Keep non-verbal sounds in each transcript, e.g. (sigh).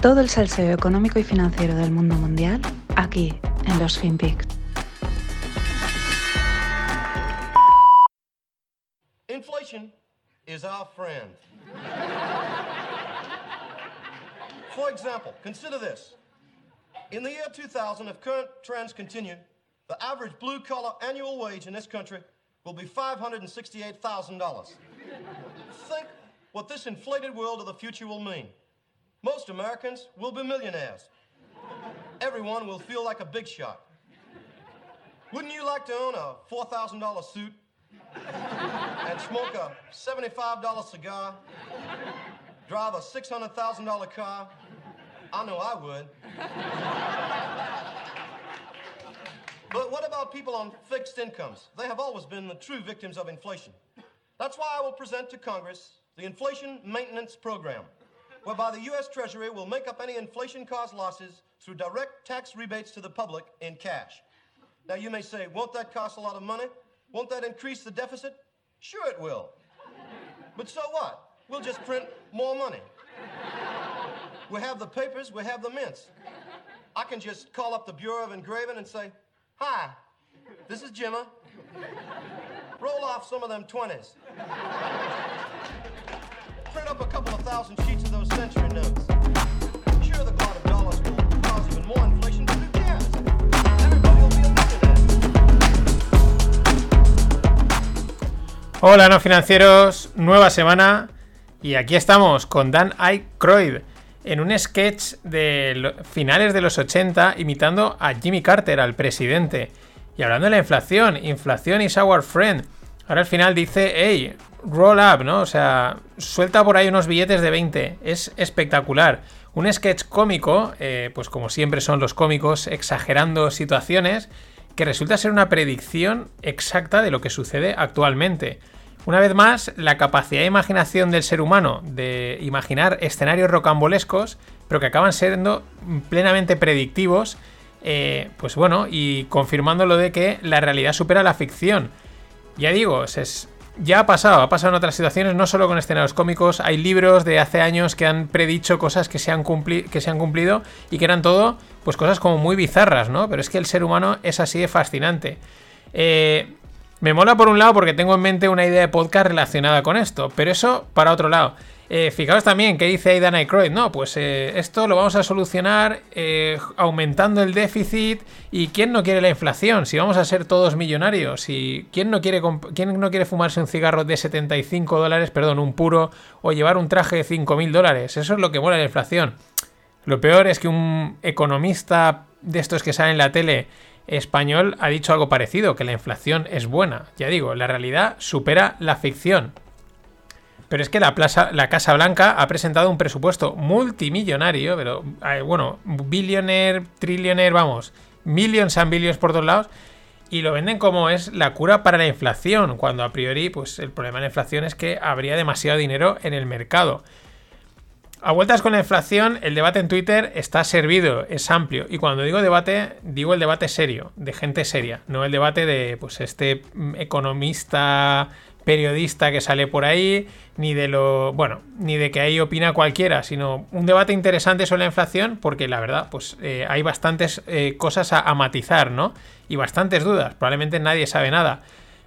Todo el salseo económico y financiero del mundo mundial aquí en los FinPix. Inflation is our friend. For example, consider this. In the year 2000, if current trends continue, the average blue collar annual wage in this country will be $568,000. Think what this inflated world of the future will mean. Most Americans will be millionaires. Everyone will feel like a big shot. Wouldn't you like to own a $4,000 suit and smoke a $75 cigar, drive a $600,000 car? I know I would. But what about people on fixed incomes? They have always been the true victims of inflation. That's why I will present to Congress the Inflation Maintenance Program whereby the U.S. Treasury will make up any inflation caused losses through direct tax rebates to the public in cash. Now, you may say, won't that cost a lot of money? Won't that increase the deficit? Sure, it will. But so what? We'll just print more money. We have the papers, we have the mints. I can just call up the Bureau of Engraving and say, Hi, this is Jimma. Roll off some of them 20s. Print up a couple of thousand sheets of those century notes. Sure, the cloud of dollars will cause even more inflation, but who cares? Everybody will be a millionaire. Hola, no financieros, nueva semana y aquí estamos con Dan Aykroyd en un sketch de finales de los 80 imitando a Jimmy Carter, al presidente, y hablando de la inflación, inflación is our friend. Ahora al final dice, hey, roll up, ¿no? O sea, suelta por ahí unos billetes de 20, es espectacular. Un sketch cómico, eh, pues como siempre son los cómicos, exagerando situaciones, que resulta ser una predicción exacta de lo que sucede actualmente. Una vez más, la capacidad de imaginación del ser humano de imaginar escenarios rocambolescos, pero que acaban siendo plenamente predictivos, eh, pues bueno, y confirmando lo de que la realidad supera la ficción. Ya digo, es- ya ha pasado, ha pasado en otras situaciones, no solo con escenarios cómicos, hay libros de hace años que han predicho cosas que se han, cumpli- que se han cumplido y que eran todo, pues cosas como muy bizarras, ¿no? Pero es que el ser humano es así de fascinante. Eh, me mola por un lado porque tengo en mente una idea de podcast relacionada con esto, pero eso para otro lado. Eh, fijaos también que dice Aidan Aykroyd, no, pues eh, esto lo vamos a solucionar eh, aumentando el déficit y quién no quiere la inflación, si vamos a ser todos millonarios y quién no quiere, quién no quiere fumarse un cigarro de 75 dólares, perdón, un puro, o llevar un traje de 5.000 dólares, eso es lo que mola la inflación. Lo peor es que un economista de estos que sale en la tele español ha dicho algo parecido, que la inflación es buena. Ya digo, la realidad supera la ficción. Pero es que la, plaza, la Casa Blanca ha presentado un presupuesto multimillonario, pero bueno, billionaire, trillionaire, vamos, millions and billions por todos lados, y lo venden como es la cura para la inflación, cuando a priori, pues el problema de la inflación es que habría demasiado dinero en el mercado. A vueltas con la inflación, el debate en Twitter está servido, es amplio. Y cuando digo debate, digo el debate serio, de gente seria, no el debate de pues este mm, economista, periodista que sale por ahí, ni de lo. bueno, ni de que ahí opina cualquiera, sino un debate interesante sobre la inflación, porque la verdad, pues eh, hay bastantes eh, cosas a, a matizar, ¿no? Y bastantes dudas. Probablemente nadie sabe nada.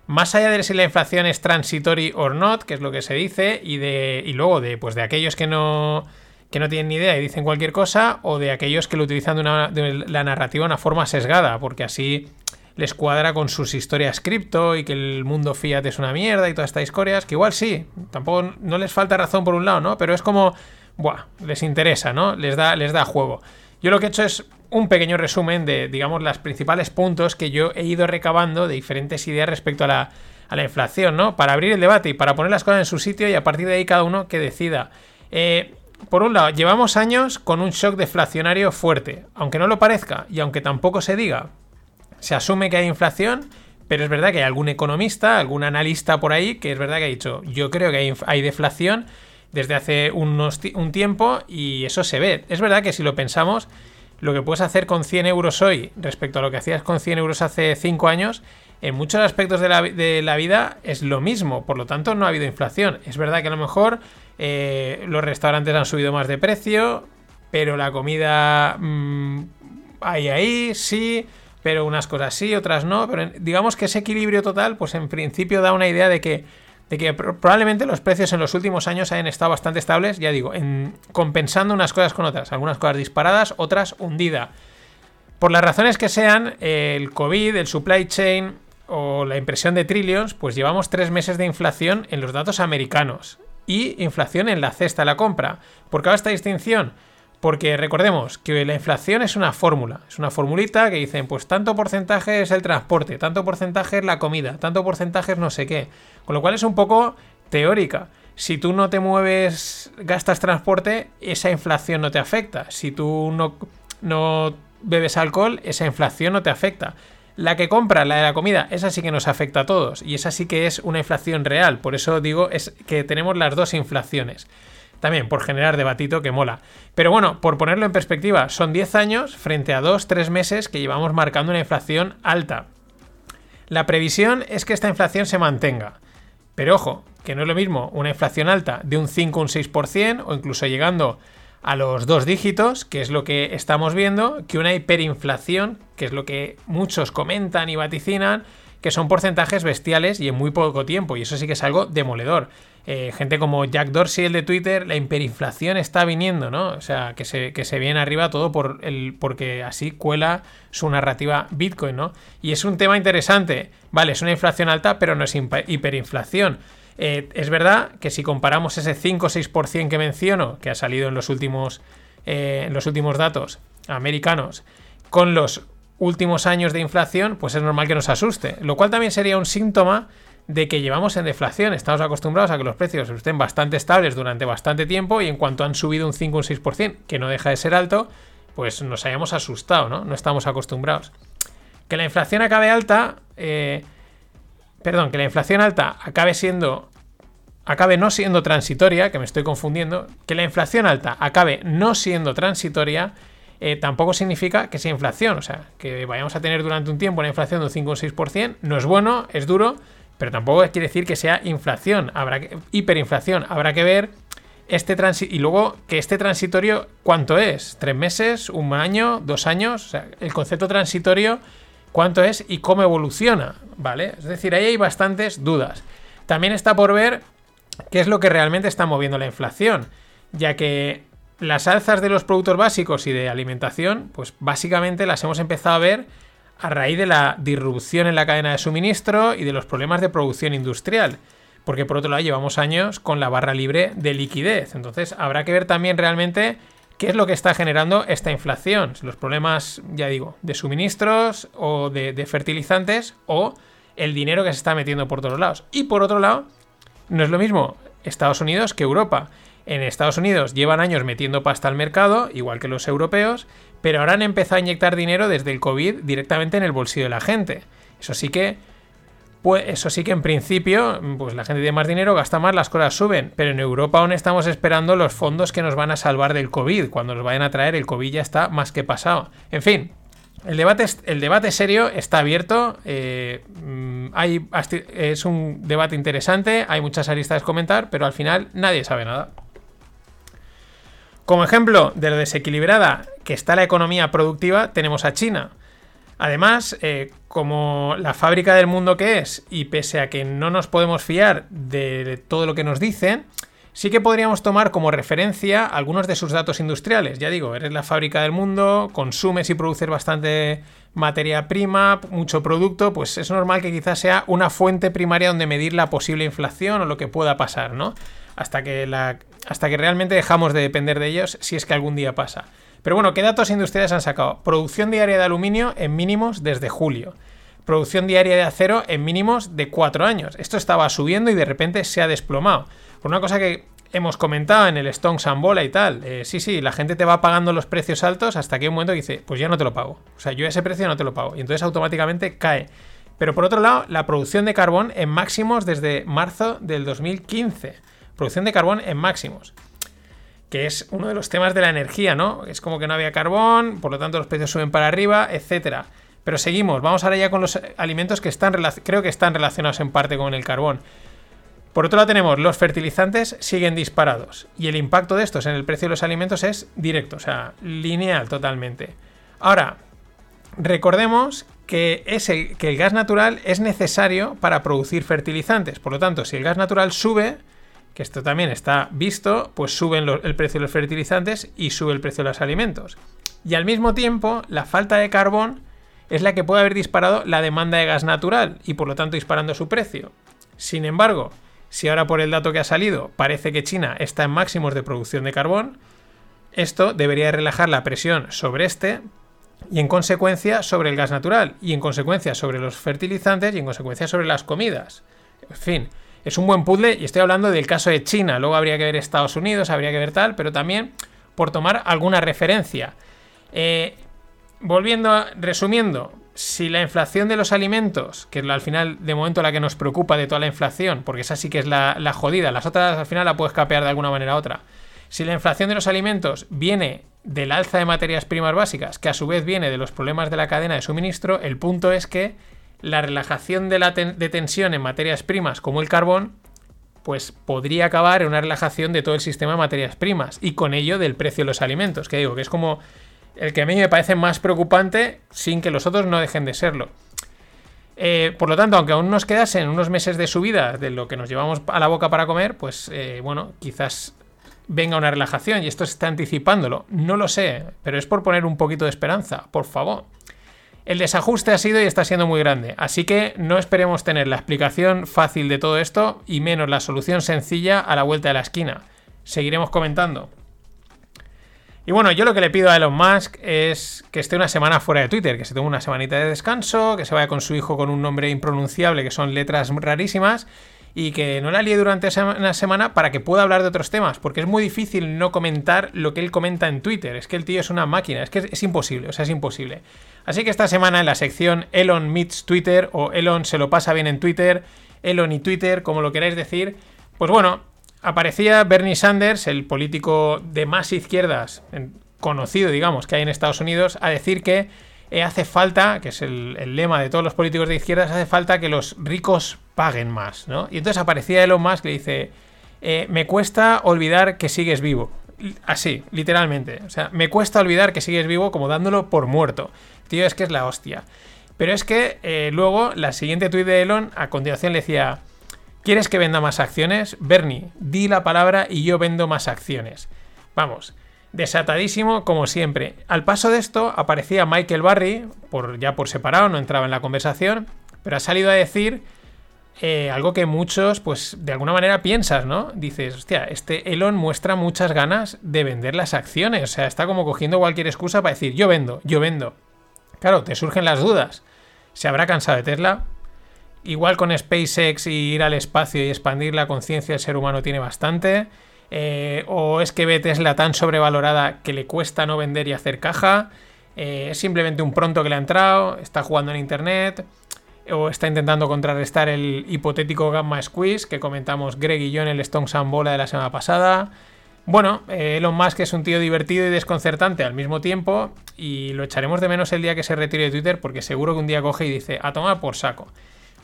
Más allá de si la inflación es transitory or not, que es lo que se dice, y de. Y luego de, pues de aquellos que no. que no tienen ni idea y dicen cualquier cosa, o de aquellos que lo utilizan de, una- de la narrativa de una forma sesgada, porque así les cuadra con sus historias cripto y que el mundo fiat es una mierda y todas estas historias, que igual sí, tampoco no les falta razón por un lado, ¿no? Pero es como, buah, les interesa, ¿no? Les da, les da juego. Yo lo que he hecho es un pequeño resumen de, digamos, los principales puntos que yo he ido recabando de diferentes ideas respecto a la, a la inflación, ¿no? Para abrir el debate y para poner las cosas en su sitio y a partir de ahí cada uno que decida. Eh, por un lado, llevamos años con un shock deflacionario fuerte, aunque no lo parezca y aunque tampoco se diga, se asume que hay inflación, pero es verdad que hay algún economista, algún analista por ahí que es verdad que ha dicho, yo creo que hay, deflación desde hace unos un tiempo y eso se ve. Es verdad que si lo pensamos, lo que puedes hacer con 100 euros hoy respecto a lo que hacías con 100 euros hace 5 años, en muchos aspectos de la, de la vida es lo mismo, por lo tanto no ha habido inflación. Es verdad que a lo mejor eh, los restaurantes han subido más de precio, pero la comida mm, hay ahí, sí, pero unas cosas sí, otras no. Pero digamos que ese equilibrio total, pues en principio da una idea de que, de que probablemente los precios en los últimos años hayan estado bastante estables, ya digo, en, compensando unas cosas con otras. Algunas cosas disparadas, otras hundidas. Por las razones que sean, el COVID, el supply chain o la impresión de trillions, pues llevamos tres meses de inflación en los datos americanos y inflación en la cesta de la compra. ¿Por qué hago esta distinción? Porque recordemos que la inflación es una fórmula, es una formulita que dicen, pues tanto porcentaje es el transporte, tanto porcentaje es la comida, tanto porcentaje es no sé qué. Con lo cual es un poco teórica. Si tú no te mueves, gastas transporte, esa inflación no te afecta. Si tú no, no bebes alcohol, esa inflación no te afecta. La que compra, la de la comida, esa sí que nos afecta a todos. Y esa sí que es una inflación real. Por eso digo es que tenemos las dos inflaciones. También por generar debatito que mola. Pero bueno, por ponerlo en perspectiva, son 10 años frente a 2-3 meses que llevamos marcando una inflación alta. La previsión es que esta inflación se mantenga. Pero ojo, que no es lo mismo una inflación alta de un 5 o un 6% o incluso llegando a los dos dígitos, que es lo que estamos viendo, que una hiperinflación, que es lo que muchos comentan y vaticinan, que son porcentajes bestiales y en muy poco tiempo, y eso sí que es algo demoledor. Eh, gente como Jack Dorsey, el de Twitter, la hiperinflación está viniendo, ¿no? O sea, que se, que viene arriba todo por el, porque así cuela su narrativa Bitcoin, ¿no? Y es un tema interesante. Vale, es una inflación alta, pero no es hiperinflación. Eh, es verdad que si comparamos ese 5 o 6% que menciono, que ha salido en los últimos, eh, en los últimos datos americanos, con los últimos años de inflación, pues es normal que nos asuste. Lo cual también sería un síntoma de que llevamos en deflación. Estamos acostumbrados a que los precios estén bastante estables durante bastante tiempo y en cuanto han subido un 5 o un 6%, que no deja de ser alto, pues nos hayamos asustado, ¿no? No estamos acostumbrados. Que la inflación acabe alta, eh, perdón, que la inflación alta acabe siendo, acabe no siendo transitoria, que me estoy confundiendo, que la inflación alta acabe no siendo transitoria, eh, tampoco significa que sea inflación. O sea, que vayamos a tener durante un tiempo una inflación de un 5 o 6%, no es bueno, es duro, pero tampoco quiere decir que sea inflación, habrá que, hiperinflación. Habrá que ver este. Y luego que este transitorio, ¿cuánto es? ¿Tres meses? ¿Un año? ¿Dos años? O sea, el concepto transitorio, ¿cuánto es y cómo evoluciona? ¿Vale? Es decir, ahí hay bastantes dudas. También está por ver qué es lo que realmente está moviendo la inflación, ya que las alzas de los productos básicos y de alimentación, pues básicamente las hemos empezado a ver a raíz de la disrupción en la cadena de suministro y de los problemas de producción industrial. Porque por otro lado llevamos años con la barra libre de liquidez. Entonces habrá que ver también realmente qué es lo que está generando esta inflación. Los problemas, ya digo, de suministros o de, fertilizantes o el dinero que se está metiendo por todos lados. Y por otro lado, no es lo mismo Estados Unidos que Europa en Estados Unidos llevan años metiendo pasta al mercado, igual que los europeos, pero ahora han empezado a inyectar dinero desde el COVID directamente en el bolsillo de la gente. Eso sí que, pues eso sí que en principio, pues la gente tiene más dinero, gasta más, las cosas suben. Pero en Europa aún estamos esperando los fondos que nos van a salvar del COVID. Cuando nos vayan a traer, el COVID ya está más que pasado. En fin, el debate, el debate serio está abierto. Eh, mm, hay, es un debate interesante, hay muchas aristas que comentar, pero al final nadie sabe nada. Como ejemplo de lo desequilibrada que está la economía productiva, tenemos a China. Además, eh, como la fábrica del mundo que es, y pese a que no nos podemos fiar de todo lo que nos dicen, sí que podríamos tomar como referencia algunos de sus datos industriales. Ya digo, eres la fábrica del mundo, consumes y produces bastante materia prima, mucho producto, pues es normal que quizás sea una fuente primaria donde medir la posible inflación o lo que pueda pasar, ¿no? Hasta que hasta que realmente dejamos de depender de ellos si es que algún día pasa. Pero bueno, ¿qué datos industriales han sacado? Producción diaria de aluminio en mínimos desde julio. Producción diaria de acero en mínimos de 4 años. Esto estaba subiendo y de repente se ha desplomado. Por una cosa que hemos comentado en el Stone Sambola y tal. Eh, sí, sí, la gente te va pagando los precios altos hasta que hay un momento que dice, pues ya no te lo pago. O sea, yo ese precio no te lo pago. Y entonces automáticamente cae. Pero por otro lado, la producción de carbón en máximos desde marzo del 2015 producción de carbón en máximos. Que es uno de los temas de la energía, ¿no? Es como que no había carbón, por lo tanto los precios suben para arriba, etcétera. Pero seguimos, vamos ahora ya con los alimentos que están creo que están relacionados en parte con el carbón. Por otro lado tenemos los fertilizantes siguen disparados y el impacto de estos en el precio de los alimentos es directo, o sea, lineal totalmente. Ahora, recordemos que, que el gas natural es necesario para producir fertilizantes. Por lo tanto, si el gas natural sube, esto también está visto, pues sube el precio de los fertilizantes y sube el precio de los alimentos. Y al mismo tiempo, la falta de carbón es la que puede haber disparado la demanda de gas natural y por lo tanto disparando su precio. Sin embargo, si ahora por el dato que ha salido parece que China está en máximos de producción de carbón, esto debería relajar la presión sobre este y en consecuencia sobre el gas natural y en consecuencia sobre los fertilizantes y en consecuencia sobre las comidas. En fin, es un buen puzzle y estoy hablando del caso de China, luego habría que ver Estados Unidos, habría que ver tal, pero también por tomar alguna referencia. Eh, volviendo, resumiendo, si la inflación de los alimentos, que es al final de momento la que nos preocupa de toda la inflación, porque esa sí que es la, la jodida, las otras al final la puedes capear de alguna manera u otra. Si la inflación de los alimentos viene del alza de materias primas básicas, que a su vez viene de los problemas de la cadena de suministro, el punto es que la relajación de, la tensión en materias primas como el carbón, pues podría acabar en una relajación de todo el sistema de materias primas y con ello del precio de los alimentos, que digo que es como el que a mí me parece más preocupante sin que los otros no dejen de serlo. Eh, por lo tanto, aunque aún nos quedasen unos meses de subida de lo que nos llevamos a la boca para comer, pues eh, bueno, quizás venga una relajación y esto se está anticipándolo. No lo sé, pero es por poner un poquito de esperanza, por favor. El desajuste ha sido y está siendo muy grande, así que no esperemos tener la explicación fácil de todo esto y menos la solución sencilla a la vuelta de la esquina. Seguiremos comentando. Y bueno, yo lo que le pido a Elon Musk es que esté una semana fuera de Twitter, que se tome una semanita de descanso, que se vaya con su hijo con un nombre impronunciable, que son letras rarísimas, y que no la líe durante una semana para que pueda hablar de otros temas, porque es muy difícil no comentar lo que él comenta en Twitter. Es que el tío es una máquina, es que es imposible, o sea, es imposible. Así que esta semana en la sección Elon Meets Twitter o Elon se lo pasa bien en Twitter, Elon y Twitter, como lo queráis decir, pues bueno, aparecía Bernie Sanders, el político de más izquierdas, conocido, digamos, que hay en Estados Unidos, a decir que eh, hace falta, que es el, lema de todos los políticos de izquierdas, hace falta que los ricos paguen más, ¿no? Y entonces aparecía Elon Musk que le dice, eh, me cuesta olvidar que sigues vivo. Así, literalmente. O sea, me cuesta olvidar que sigues vivo como dándolo por muerto. Tío, es que es la hostia. Pero es que eh, luego, la siguiente tuit de Elon, a continuación le decía, ¿quieres que venda más acciones? Bernie, di la palabra y yo vendo más acciones. Vamos, desatadísimo como siempre. Al paso de esto aparecía Michael Barry, por, ya por separado, no entraba en la conversación, pero ha salido a decir eh, algo que muchos, pues de alguna manera piensas, ¿no? Dices, hostia, este Elon muestra muchas ganas de vender las acciones, o sea, está como cogiendo cualquier excusa para decir, yo vendo, yo vendo. Claro, te surgen las dudas. ¿Se habrá cansado de Tesla? Igual con SpaceX y ir al espacio y expandir la conciencia del ser humano tiene bastante. Eh, o es que ve Tesla tan sobrevalorada que le cuesta no vender y hacer caja, eh, es simplemente un pronto que le ha entrado, está jugando en internet, o está intentando contrarrestar el hipotético gamma squeeze que comentamos Greg y yo en el Stone Sun Bola de la semana pasada. Bueno, eh, Elon Musk es un tío divertido y desconcertante al mismo tiempo y lo echaremos de menos el día que se retire de Twitter porque seguro que un día coge y dice a tomar por saco.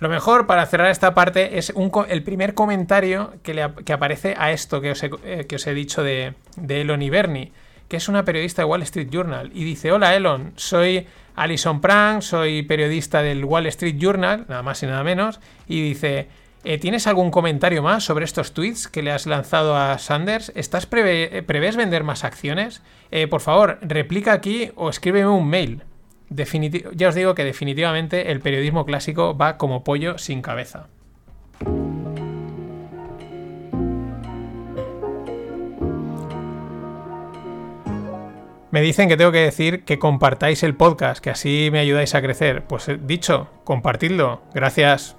Lo mejor para cerrar esta parte es el primer comentario que, aparece a esto que os he, eh, que os he dicho de, Elon y Bernie, que es una periodista de Wall Street Journal. Y dice, hola Elon, soy Alison Prank, soy periodista del Wall Street Journal, nada más y nada menos. Y dice, eh, ¿tienes algún comentario más sobre estos tweets que le has lanzado a Sanders? ¿Estás prevé, ¿Prevés vender más acciones? Eh, por favor, replica aquí o escríbeme un mail ya os digo que definitivamente el periodismo clásico va como pollo sin cabeza. Me dicen que tengo que decir que compartáis el podcast, que así me ayudáis a crecer. Pues eh, dicho, compartidlo. Gracias.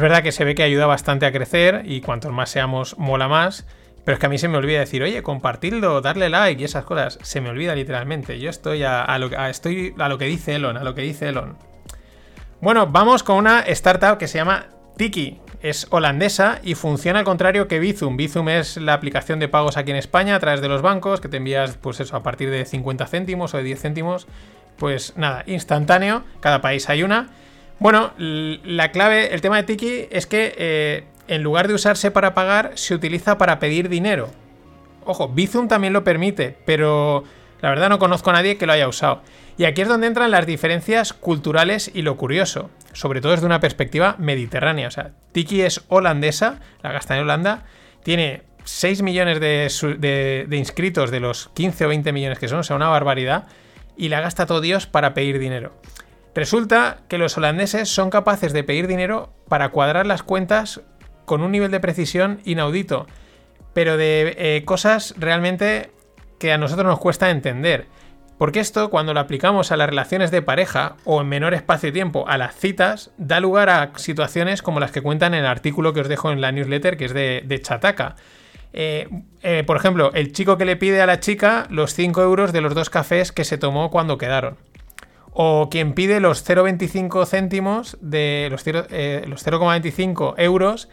Es verdad que se ve que ayuda bastante a crecer y cuantos más seamos, mola más. Pero es que a mí se me olvida decir, oye, compartidlo, darle like y esas cosas. Se me olvida literalmente. Yo estoy a, lo, estoy a lo que dice Elon, a lo que dice Elon. Bueno, vamos con una startup que se llama Tiki. es holandesa y funciona al contrario que Bizum. Bizum es la aplicación de pagos aquí en España a través de los bancos que te envías, pues eso, a partir de 50 céntimos o de 10 céntimos. Pues nada, instantáneo, cada país hay una. Bueno, la clave, el tema de Tiki es que eh, en lugar de usarse para pagar, se utiliza para pedir dinero. Ojo, Bizum también lo permite, pero la verdad no conozco a nadie que lo haya usado. Y aquí es donde entran las diferencias culturales y lo curioso, sobre todo desde una perspectiva mediterránea. O sea, Tiki es holandesa, la gasta en Holanda, tiene 6 millones de, inscritos de los 15 o 20 millones que son, o sea, una barbaridad, y la gasta todo Dios para pedir dinero. Resulta que los holandeses son capaces de pedir dinero para cuadrar las cuentas con un nivel de precisión inaudito, pero de eh, cosas realmente que a nosotros nos cuesta entender. Porque esto, cuando lo aplicamos a las relaciones de pareja o en menor espacio y tiempo a las citas, da lugar a situaciones como las que cuentan en el artículo que os dejo en la newsletter, que es de, Chataca. Eh, eh, por ejemplo, el chico que le pide a la chica los 5 euros de los dos cafés que se tomó cuando quedaron. O quien pide los 0,25 céntimos de los, eh, los 0,25 euros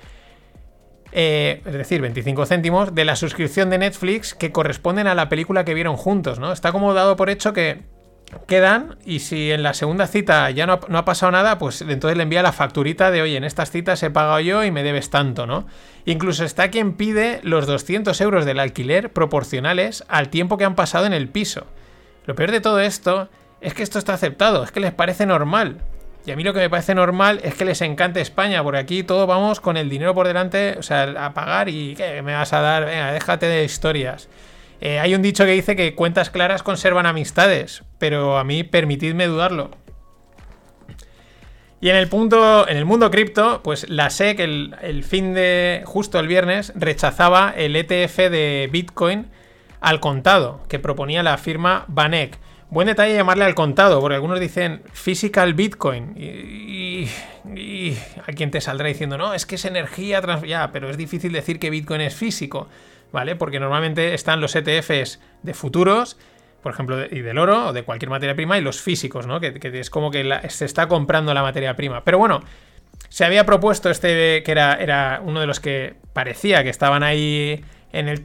eh, es decir, 25 céntimos, de la suscripción de Netflix que corresponden a la película que vieron juntos, ¿no? Está como dado por hecho que quedan y si en la segunda cita ya no ha, pasado nada, pues entonces le envía la facturita de, oye, en estas citas he pagado yo y me debes tanto, ¿no? Incluso está quien pide los 200 euros del alquiler proporcionales al tiempo que han pasado en el piso. Lo peor de todo esto es que esto está aceptado, es que les parece normal. Y a mí lo que me parece normal es que les encante España, porque aquí todos vamos con el dinero por delante, o sea, a pagar y ¿qué me vas a dar? Venga, déjate de historias. Eh, hay un dicho que dice que cuentas claras conservan amistades, pero a mí permitidme dudarlo. Y en el punto, en el mundo cripto, pues la SEC el, el, fin de justo el viernes rechazaba el ETF de Bitcoin al contado que proponía la firma Banek. Buen detalle llamarle al contado, porque algunos dicen physical Bitcoin. Y, a quien te saldrá diciendo, no, es que es energía, ya, pero es difícil decir que Bitcoin es físico, ¿vale? Porque normalmente están los ETFs de futuros, por ejemplo, y del oro o de cualquier materia prima, y los físicos, ¿no? Que, es como que se está comprando la materia prima. Pero bueno, se había propuesto este, que era, era uno de los que parecía que estaban ahí en el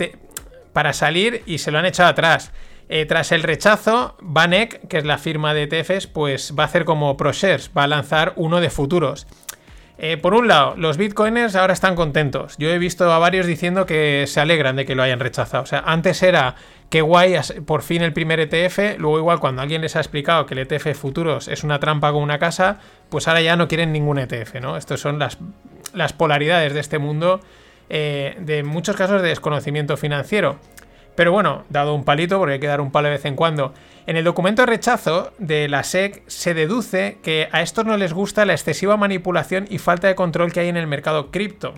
para salir y se lo han echado atrás. Eh, tras el rechazo, Banek, que es la firma de ETFs, pues va a hacer como ProShares, va a lanzar uno de futuros. Eh, por un lado, los bitcoiners ahora están contentos. Yo he visto a varios diciendo que se alegran de que lo hayan rechazado. O sea, antes era que guay, por fin el primer ETF. Luego, igual, cuando alguien les ha explicado que el ETF futuros es una trampa con una casa, pues ahora ya no quieren ningún ETF, ¿no? Estas son las, las polaridades de este mundo, eh, de muchos casos de desconocimiento financiero. Pero bueno, dado un palito, porque hay que dar un palo de vez en cuando. En el documento de rechazo de la SEC se deduce que a estos no les gusta la excesiva manipulación y falta de control que hay en el mercado cripto.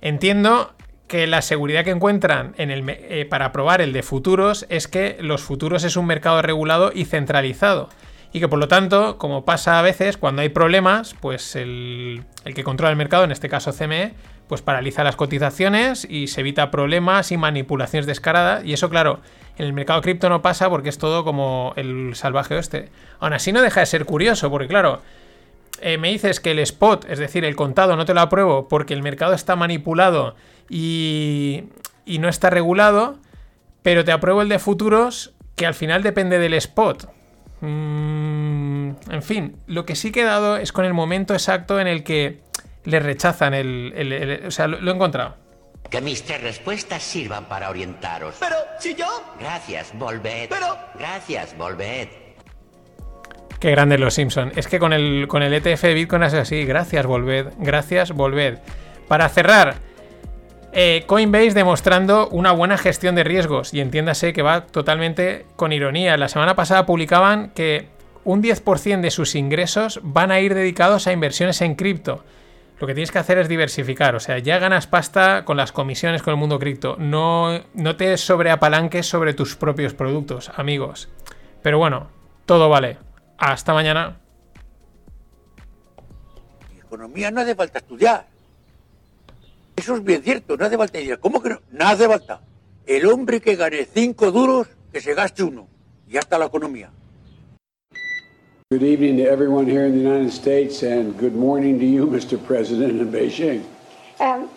Entiendo que la seguridad que encuentran eh, para probar el de futuros es que los futuros es un mercado regulado y centralizado. Y que por lo tanto, como pasa a veces, cuando hay problemas, pues el, el que controla el mercado, en este caso CME, pues paraliza las cotizaciones y se evita problemas y manipulaciones descaradas. Y eso, claro, en el mercado cripto no pasa porque es todo como el salvaje oeste. Aún así no deja de ser curioso, porque claro, eh, me dices que el spot, es decir, el contado, no te lo apruebo porque el mercado está manipulado y, y no está regulado, pero te apruebo el de futuros que al final depende del spot. Mm, en fin, lo que sí he dado es con el momento exacto en el que le rechazan el, o sea, lo, he encontrado. Que mis tres respuestas sirvan para orientaros. Pero, si yo... Gracias, volved. Pero... Gracias, volved. Qué grande los Simpson. Es que con el, con el ETF de Bitcoin es así. Gracias, volved. Gracias, volved. Para cerrar, eh, Coinbase demostrando una buena gestión de riesgos. Y entiéndase que va totalmente con ironía. La semana pasada publicaban que un 10% de sus ingresos van a ir dedicados a inversiones en cripto lo que tienes que hacer es diversificar. O sea, ya ganas pasta con las comisiones con el mundo cripto. No, no te sobreapalanques sobre tus propios productos, amigos. Pero bueno, todo vale. Hasta mañana. Economía no hace falta estudiar. Eso es bien cierto, no hace falta estudiar. ¿Cómo que no? No hace falta. El hombre que gane cinco duros, que se gaste uno. Y ya está la economía. Good evening to everyone here in the United States, and good morning to you, Mr. President, in Beijing. 嗯，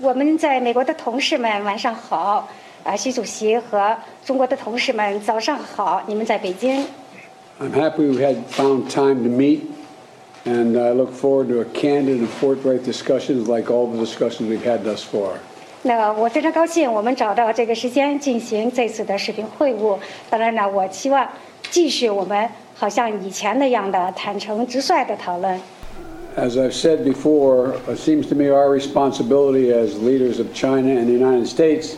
我们在美国的同事们晚上好，啊，习主席和中国的同事们早上好，你们在北京。 I'm happy we had found time to meet, and I look forward to a candid and forthright discussions like all the discussions we've had thus far. 那我非常高兴，我们找到这个时间进行这次的视频会晤。当然呢，我期望继续我们好像以前那样的坦诚直率的讨论。 As I've said before, it seems to me our responsibility as leaders of China and the United States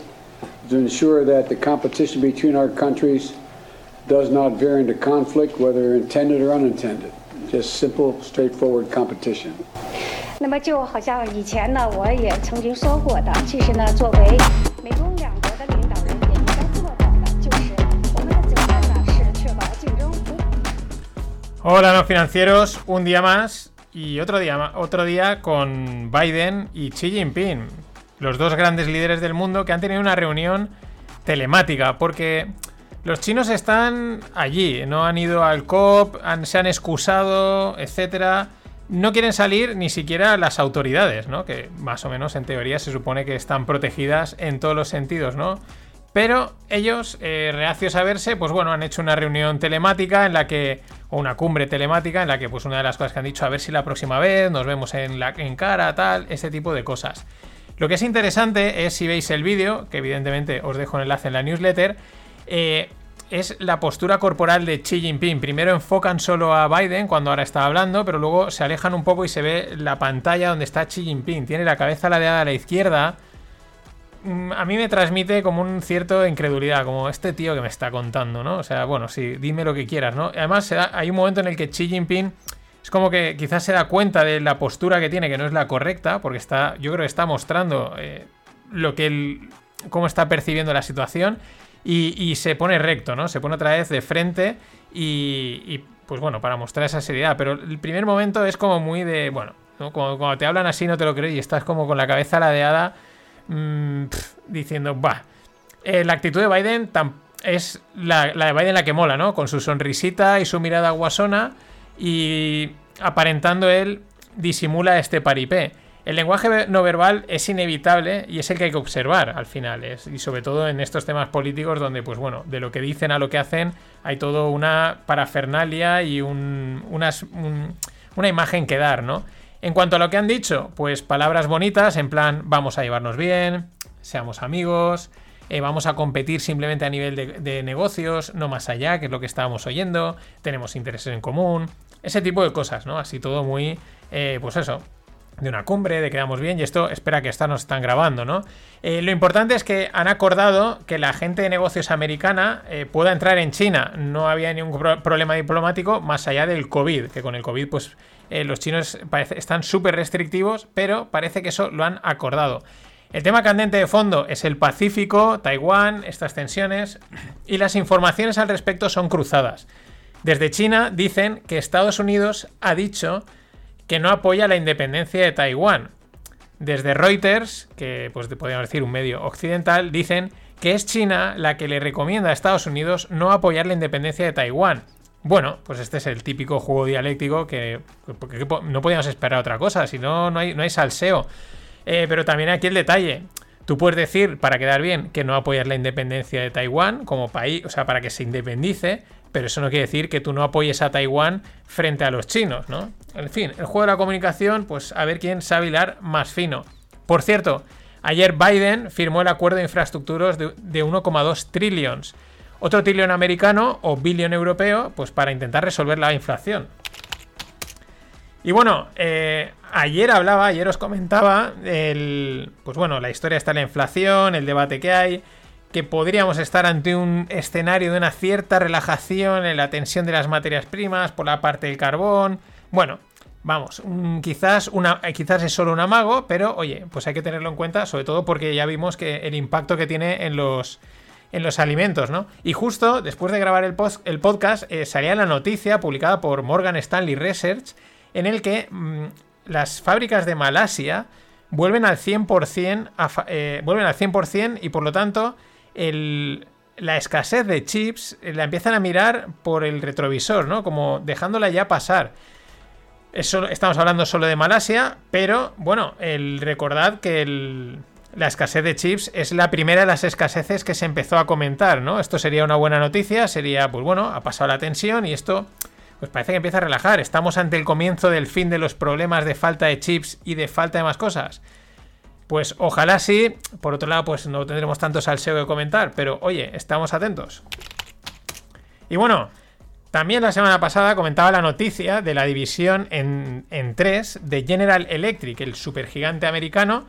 is to ensure that the competition between our countries does not veer into conflict, whether intended or unintended. Just simple, straightforward competition. 那么就好像以前呢，我也曾经说过的，其实呢，作为美中两国的领导人，也应该做到的，就是我们的责任呢是确保竞争不 Hola, no financieros, un día más y otro día, ma- otro día con Biden y Xi Jinping, los dos grandes líderes del mundo que han tenido una reunión telemática, porque los chinos están allí, no han ido al COP, se han excusado, etcétera. No quieren salir ni siquiera las autoridades, ¿no? Que más o menos en teoría se supone que están protegidas en todos los sentidos, ¿no? Pero ellos, eh, reacios a verse, pues bueno, han hecho una reunión telemática en la que, o una cumbre telemática en la que, pues una de las cosas que han dicho, a ver si la próxima vez nos vemos en, la, en cara, tal, ese tipo de cosas. Lo que es interesante es si veis el vídeo, que evidentemente os dejo un enlace en la newsletter, eh, es la postura corporal de Xi Jinping. Primero enfocan solo a Biden cuando ahora está hablando, pero luego se alejan un poco y se ve la pantalla donde está Xi Jinping. Tiene la cabeza ladeada a la izquierda, mm, a mí me transmite como un cierto incredulidad, como este tío que me está contando, ¿no? O sea, bueno, sí, dime lo que quieras, ¿no? Además, se hay un momento en el que Xi Jinping es como que quizás se da cuenta de la postura que tiene, que no es la correcta, porque está, yo creo que está mostrando eh, lo que él, cómo está percibiendo la situación y, se pone recto, ¿no? Se pone otra vez de frente y, y, pues bueno, para mostrar esa seriedad. Pero el primer momento es como muy de, bueno, ¿no? Como cuando te hablan así no te lo crees y estás como con la cabeza ladeada mm, diciendo, va. la actitud de Biden es la, la de Biden la que mola, ¿no? Con su sonrisita y su mirada guasona y aparentando él disimula este paripé. El lenguaje no verbal es inevitable y es el que hay que observar al final. Es, y sobre todo en estos temas políticos donde, pues bueno, de lo que dicen a lo que hacen hay todo una parafernalia y un- unas, un- una imagen que dar, ¿no? En cuanto a lo que han dicho, pues palabras bonitas en plan vamos a llevarnos bien, seamos amigos, eh, vamos a competir simplemente a nivel de, de negocios, no más allá, que es lo que estábamos oyendo, tenemos intereses en común, ese tipo de cosas, ¿no? Así todo muy, eh, pues eso, de una cumbre, de quedamos bien, y esto espera que esta nos están grabando, ¿no? Eh, lo importante es que han acordado que la gente de negocios americana eh, pueda entrar en China. No había ningún pro- problema diplomático más allá del COVID, que con el COVID, pues eh, los chinos están súper restrictivos, pero parece que eso lo han acordado. El tema candente de fondo es el Pacífico, Taiwán, estas tensiones, (clears throat) y las informaciones al respecto son cruzadas. Desde China dicen que Estados Unidos ha dicho que no apoya la independencia de Taiwán. Desde Reuters, que pues podríamos decir un medio occidental, dicen que es China la que le recomienda a Estados Unidos no apoyar la independencia de Taiwán. Bueno, pues este es el típico juego dialéctico que, no podíamos esperar otra cosa, si no, no hay, no hay salseo. Eh, pero también aquí el detalle. Tú puedes decir, para quedar bien, que no apoyas la independencia de Taiwán como país, o sea, para que se independice, pero eso no quiere decir que tú no apoyes a Taiwán frente a los chinos, ¿no? En fin, el juego de la comunicación, pues a ver quién sabe hilar más fino. Por cierto, ayer Biden firmó el acuerdo de infraestructuras de, de 1,2 trillions. Otro trillón americano o billón europeo, pues para intentar resolver la inflación. Y bueno, eh, ayer hablaba, ayer os comentaba, el, pues bueno, la historia está en la inflación, el debate que hay, que podríamos estar ante un escenario de una cierta relajación en la tensión de las materias primas por la parte del carbón. Bueno, vamos, quizás, una, eh, quizás es solo un amago, pero oye, pues hay que tenerlo en cuenta, sobre todo porque ya vimos que el impacto que tiene en los, en los alimentos, ¿no? Y justo después de grabar el, post- el podcast eh, salía la noticia publicada por Morgan Stanley Research en el que mm, las fábricas de Malasia vuelven al 100%, a eh, vuelven al 100% y por lo tanto la escasez de chips eh, la empiezan a mirar por el retrovisor, ¿no? Como dejándola ya pasar. Eso, estamos hablando solo de Malasia, pero bueno, el, recordad que la escasez de chips es la primera de las escaseces que se empezó a comentar, ¿no? Esto sería una buena noticia, sería, pues bueno, ha pasado la tensión y esto, pues parece que empieza a relajar. Estamos ante el comienzo del fin de los problemas de falta de chips y de falta de más cosas. Pues ojalá sí. Por otro lado, pues no tendremos tanto salseo que comentar. Pero oye, estamos atentos. Y bueno, también la semana pasada comentaba la noticia de la división en, tres de General Electric, el supergigante americano.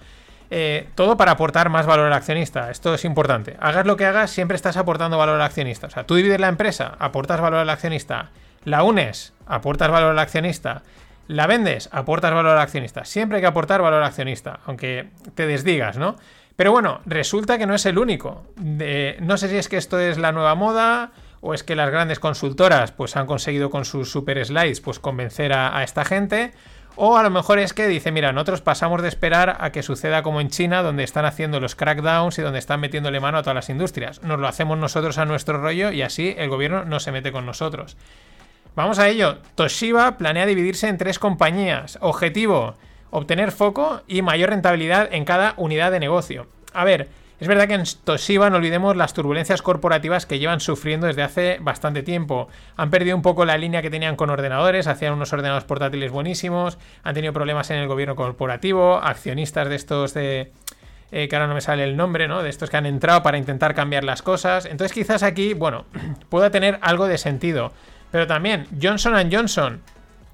Eh, todo para aportar más valor al accionista. Esto es importante. Hagas lo que hagas, siempre estás aportando valor al accionista. O sea, tú divides la empresa, aportas valor al accionista. La unes, aportas valor al accionista. La vendes, aportas valor al accionista. Siempre hay que aportar valor al accionista, aunque te desdigas, ¿no? Pero bueno, resulta que no es el único. no sé si es que esto es la nueva moda o es que las grandes consultoras pues han conseguido con sus super slides pues convencer a, esta gente. O a lo mejor es que dice, mira, nosotros pasamos de esperar a que suceda como en China, donde están haciendo los crackdowns y donde están metiéndole mano a todas las industrias. Nos lo hacemos nosotros a nuestro rollo y así el gobierno no se mete con nosotros. Vamos a ello. Toshiba planea dividirse en tres compañías. Objetivo, obtener foco y mayor rentabilidad en cada unidad de negocio. A ver, es verdad que en Toshiba no olvidemos las turbulencias corporativas que llevan sufriendo desde hace bastante tiempo. Han perdido un poco la línea que tenían con ordenadores, hacían unos ordenadores portátiles buenísimos, han tenido problemas en el gobierno corporativo, accionistas de estos de... Eh, que ahora no me sale el nombre, ¿no? De estos que han entrado para intentar cambiar las cosas. Entonces quizás aquí, bueno, (clears throat) pueda tener algo de sentido. Pero también Johnson Johnson,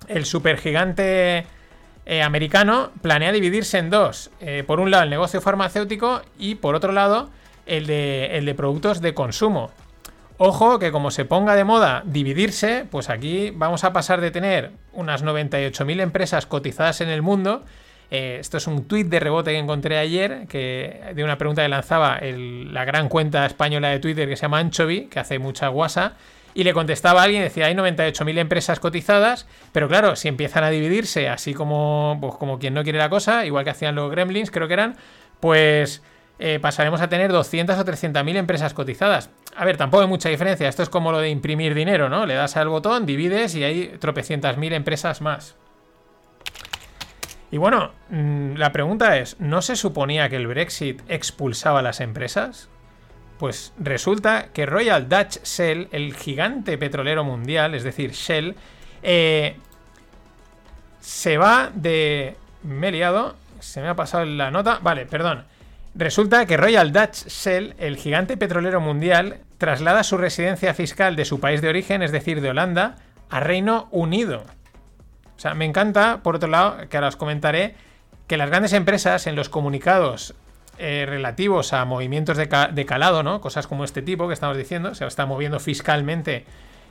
el supergigante eh, americano, planea dividirse en dos. Eh, por un lado el negocio farmacéutico y por otro lado el de, productos de consumo. Ojo que como se ponga de moda dividirse, pues aquí vamos a pasar de tener unas 98.000 empresas cotizadas en el mundo. Eh, esto es un tuit de rebote que encontré ayer, que de una pregunta que lanzaba la gran cuenta española de Twitter que se llama Anchovy, que hace mucha guasa. Y le contestaba a alguien, decía, hay 98.000 empresas cotizadas, pero claro, si empiezan a dividirse, así como, pues, como quien no quiere la cosa, igual que hacían los gremlins, creo que eran, pues eh, pasaremos a tener 200 o 300.000 empresas cotizadas. A ver, tampoco hay mucha diferencia, esto es como lo de imprimir dinero, ¿no? Le das al botón, divides y hay tropecientas mil empresas más. Y bueno, mm, la pregunta es, ¿no se suponía que el Brexit expulsaba a las empresas? Pues resulta que Royal Dutch Shell, el gigante petrolero mundial, es decir, Shell, eh, se va de... Me he liado, se me ha pasado la nota. Vale, perdón. Resulta que Royal Dutch Shell, el gigante petrolero mundial, traslada su residencia fiscal de su país de origen, es decir, de Holanda, a Reino Unido. O sea, me encanta, por otro lado, que ahora os comentaré, que las grandes empresas en los comunicados eh, relativos a movimientos de, calado, ¿no? Cosas como este tipo que estamos diciendo, se está moviendo fiscalmente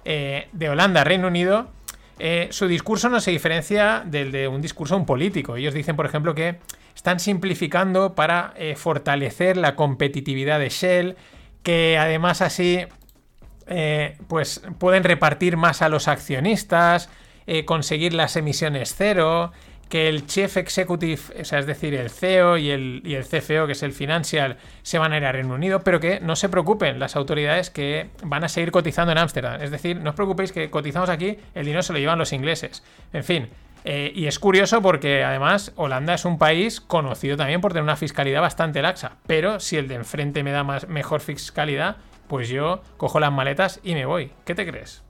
eh, de Holanda a Reino Unido. Eh, su discurso no se diferencia del de un discurso un político. Ellos dicen, por ejemplo, que están simplificando para fortalecer la competitividad de Shell, que además así pues pueden repartir más a los accionistas, conseguir las emisiones cero, que el Chief Executive, o sea, es decir, el CEO y el, y CFO, que es el Financial, se van a ir a Reino Unido, pero que no se preocupen las autoridades que van a seguir cotizando en Ámsterdam. Es decir, no os preocupéis que cotizamos aquí, el dinero se lo llevan los ingleses. En fin, eh, y es curioso porque además Holanda es un país conocido también por tener una fiscalidad bastante laxa, pero si el de enfrente me da más, mejor fiscalidad, pues yo cojo las maletas y me voy. ¿Qué te crees?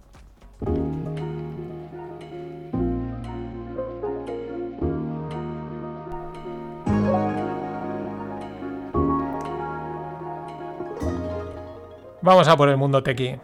Vamos a por el mundo tequi.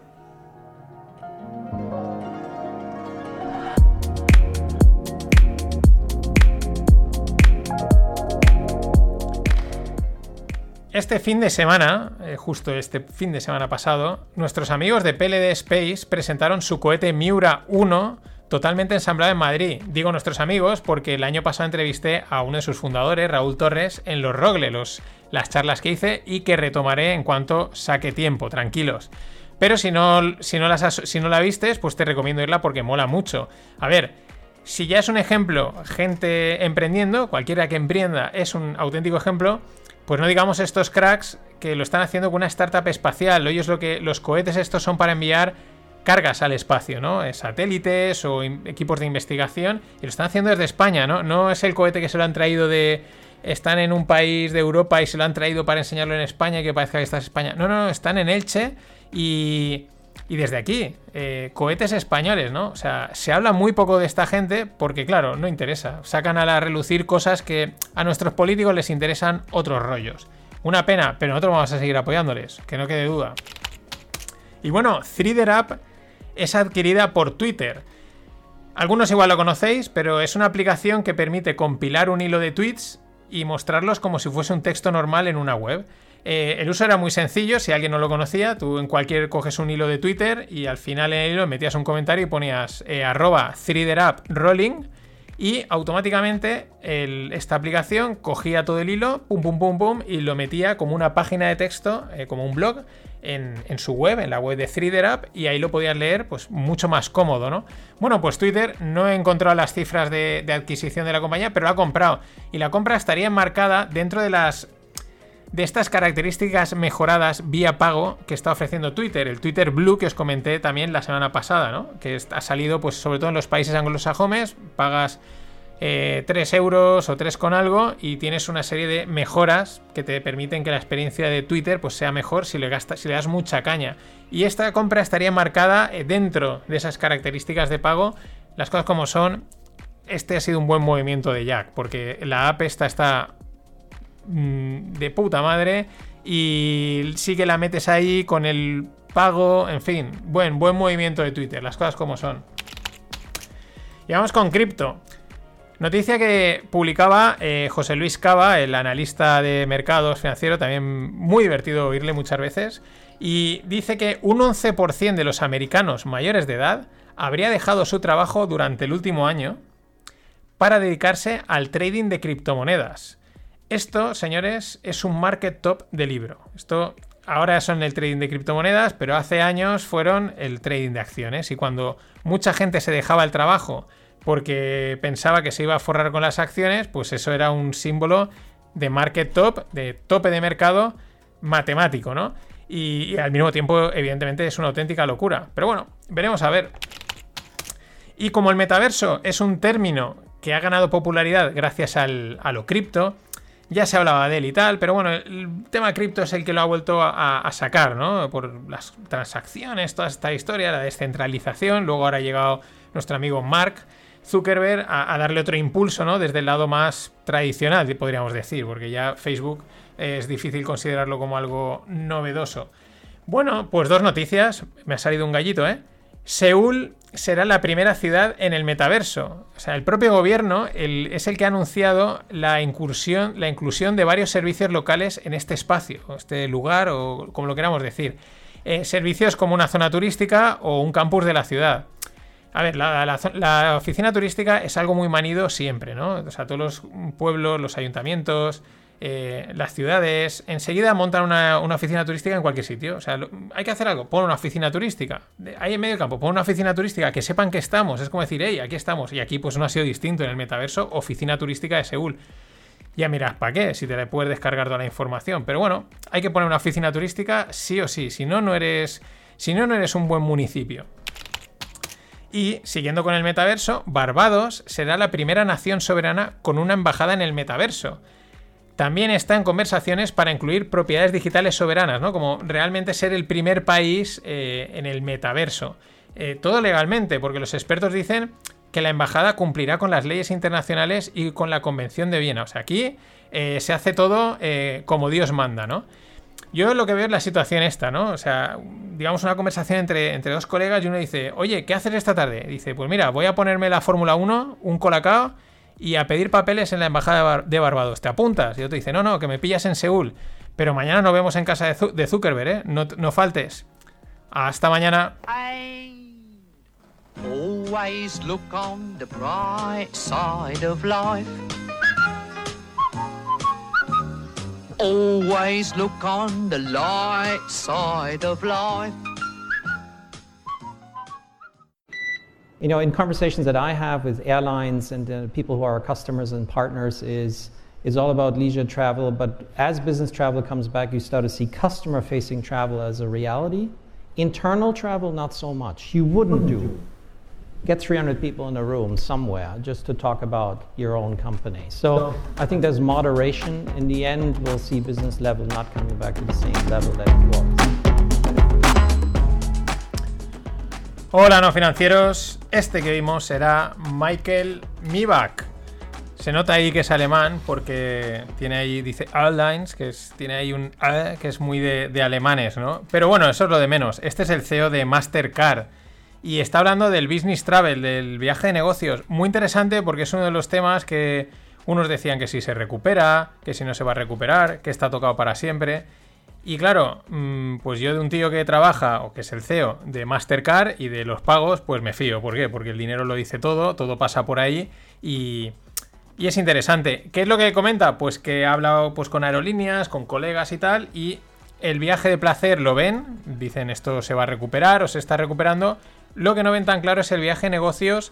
Este fin de semana, eh, justo este fin de semana pasado, nuestros amigos de PLD Space presentaron su cohete Miura 1 totalmente ensamblado en Madrid. Digo nuestros amigos porque el año pasado entrevisté a uno de sus fundadores, Raúl Torres, en Los Rogle, las charlas que hice y que retomaré en cuanto saque tiempo, tranquilos. Pero si no, si no, las si no la vistes, pues te recomiendo irla porque mola mucho. A ver, si ya es un ejemplo, gente emprendiendo, cualquiera que emprenda es un auténtico ejemplo, pues no digamos estos cracks que lo están haciendo con una startup espacial. Es lo que los cohetes estos son para enviar cargas al espacio, ¿no? Eh, satélites o equipos de investigación. Y lo están haciendo desde España, ¿no? No es el cohete que se lo han traído de. Están en un país de Europa y se lo han traído para enseñarlo en España y que parezca que estás en España. No, no, están en Elche y. Y desde aquí, eh, cohetes españoles, ¿no? O sea, se habla muy poco de esta gente porque, claro, no interesa. Sacan a la relucir cosas que a nuestros políticos les interesan otros rollos. Una pena, pero nosotros vamos a seguir apoyándoles, que no quede duda. Y bueno, 3 es adquirida por Twitter. Algunos igual lo conocéis, pero es una aplicación que permite compilar un hilo de tweets y mostrarlos como si fuese un texto normal en una web. Eh, el uso era muy sencillo, si alguien no lo conocía, tú en cualquier coges un hilo de Twitter y al final en el hilo metías un comentario y ponías eh, arroba 3 rolling y automáticamente esta aplicación cogía todo el hilo, pum, pum, pum, pum, y lo metía como una página de texto, eh, como un blog, en, su web, en la web de 3 y ahí lo podías leer pues mucho más cómodo, ¿no? Bueno, pues Twitter no he encontrado las cifras de, de adquisición de la compañía, pero la ha comprado. Y la compra estaría enmarcada dentro de las de estas características mejoradas vía pago que está ofreciendo Twitter, el Twitter Blue que os comenté también la semana pasada, ¿no? Que ha salido, pues, sobre todo en los países anglosajones, pagas 3 eh, euros o 3 con algo y tienes una serie de mejoras que te permiten que la experiencia de Twitter pues, sea mejor si le, si le das mucha caña. Y esta compra estaría marcada eh, dentro de esas características de pago. Las cosas como son, este ha sido un buen movimiento de Jack, porque la app está Mm, de puta madre y sí que la metes ahí con el pago, en fin, buen, buen movimiento de Twitter, las cosas como son. Y vamos con cripto. Noticia que publicaba eh, José Luis Cava, el analista de mercados financieros, también muy divertido oírle muchas veces, y dice que un 11% de los americanos mayores de edad habría dejado su trabajo durante el último año para dedicarse al trading de criptomonedas. Esto, señores, es un market top de libro. Esto ahora son el trading de criptomonedas, pero hace años fueron el trading de acciones. Y cuando mucha gente se dejaba el trabajo porque pensaba que se iba a forrar con las acciones, pues eso era un símbolo de market top, de tope de mercado matemático, ¿no? Y, al mismo tiempo, evidentemente, es una auténtica locura. Pero bueno, veremos a ver. Y como el metaverso es un término que ha ganado popularidad gracias al, a lo cripto, ya se hablaba de él y tal, pero bueno, el tema cripto es el que lo ha vuelto a, sacar, ¿no? Por las transacciones, toda esta historia, la descentralización. Luego ahora ha llegado nuestro amigo Mark Zuckerberg a, darle otro impulso, ¿no? Desde el lado más tradicional, podríamos decir, porque ya Facebook es difícil considerarlo como algo novedoso. Bueno, pues dos noticias. Me ha salido un gallito, ¿eh? Seúl será la primera ciudad en el metaverso. O sea, el propio gobierno es el que ha anunciado la incursión, la inclusión de varios servicios locales en este espacio, este lugar o como lo queramos decir. Eh, servicios como una zona turística o un campus de la ciudad. A ver, la, oficina turística es algo muy manido siempre, ¿no? O sea, todos los pueblos, los ayuntamientos, eh, las ciudades enseguida montan una, oficina turística en cualquier sitio. O sea, hay que hacer algo, pon una oficina turística. Ahí en medio campo, pon una oficina turística, que sepan que estamos. Es como decir, hey, aquí estamos. Y aquí pues no ha sido distinto en el metaverso, oficina turística de Seúl. Ya miras, ¿para qué? Si te le puedes descargar toda la información. Pero bueno, hay que poner una oficina turística sí o sí. Si no, no eres. Si no, no eres un buen municipio. Y siguiendo con el metaverso, Barbados será la primera nación soberana con una embajada en el metaverso también está en conversaciones para incluir propiedades digitales soberanas, ¿no? Como realmente ser el primer país eh, en el metaverso. Eh, todo legalmente, porque los expertos dicen que la embajada cumplirá con las leyes internacionales y con la Convención de Viena. O sea, aquí eh, se hace todo como Dios manda, ¿no? Yo lo que veo es la situación esta, ¿no? O sea, digamos una conversación entre, entre dos colegas y uno dice, oye, ¿qué haces esta tarde? Dice, pues mira, voy a ponerme la Fórmula 1, un colacao y a pedir papeles en la embajada de Barbados. ¿Te apuntas? Y otro dice, no, no, que me pillas en Seúl. Pero mañana nos vemos en casa de, Zuckerberg, ¿eh? No, no, faltes. Hasta mañana. Always look on the bright side of life. Always look on the light side of life. you know, in conversations that I have with airlines and uh, people who are our customers and partners, is is all about leisure travel. But as business travel comes back, you start to see customer-facing travel as a reality. Internal travel, not so much. You wouldn't do get 300 people in a room somewhere just to talk about your own company. So I think there's moderation. In the end, we'll see business level not coming back to the same level that it was. Hola, no financieros. Este que vimos será Michael Mibach. Se nota ahí que es alemán porque tiene ahí, dice Airlines, que es, tiene ahí un A que es muy de, de alemanes, ¿no? Pero bueno, eso es lo de menos. Este es el CEO de Mastercard y está hablando del business travel, del viaje de negocios. Muy interesante porque es uno de los temas que unos decían que si se recupera, que si no se va a recuperar, que está tocado para siempre. Y claro, mm, pues yo de un tío que trabaja, o que es el CEO de Mastercard y de los pagos, pues me fío. ¿Por qué? Porque el dinero lo dice todo, todo pasa por ahí y, y es interesante. ¿Qué es lo que comenta? Pues que ha hablado pues, con aerolíneas, con colegas y tal, y el viaje de placer lo ven, dicen esto se va a recuperar o se está recuperando, lo que no ven tan claro es el viaje de negocios.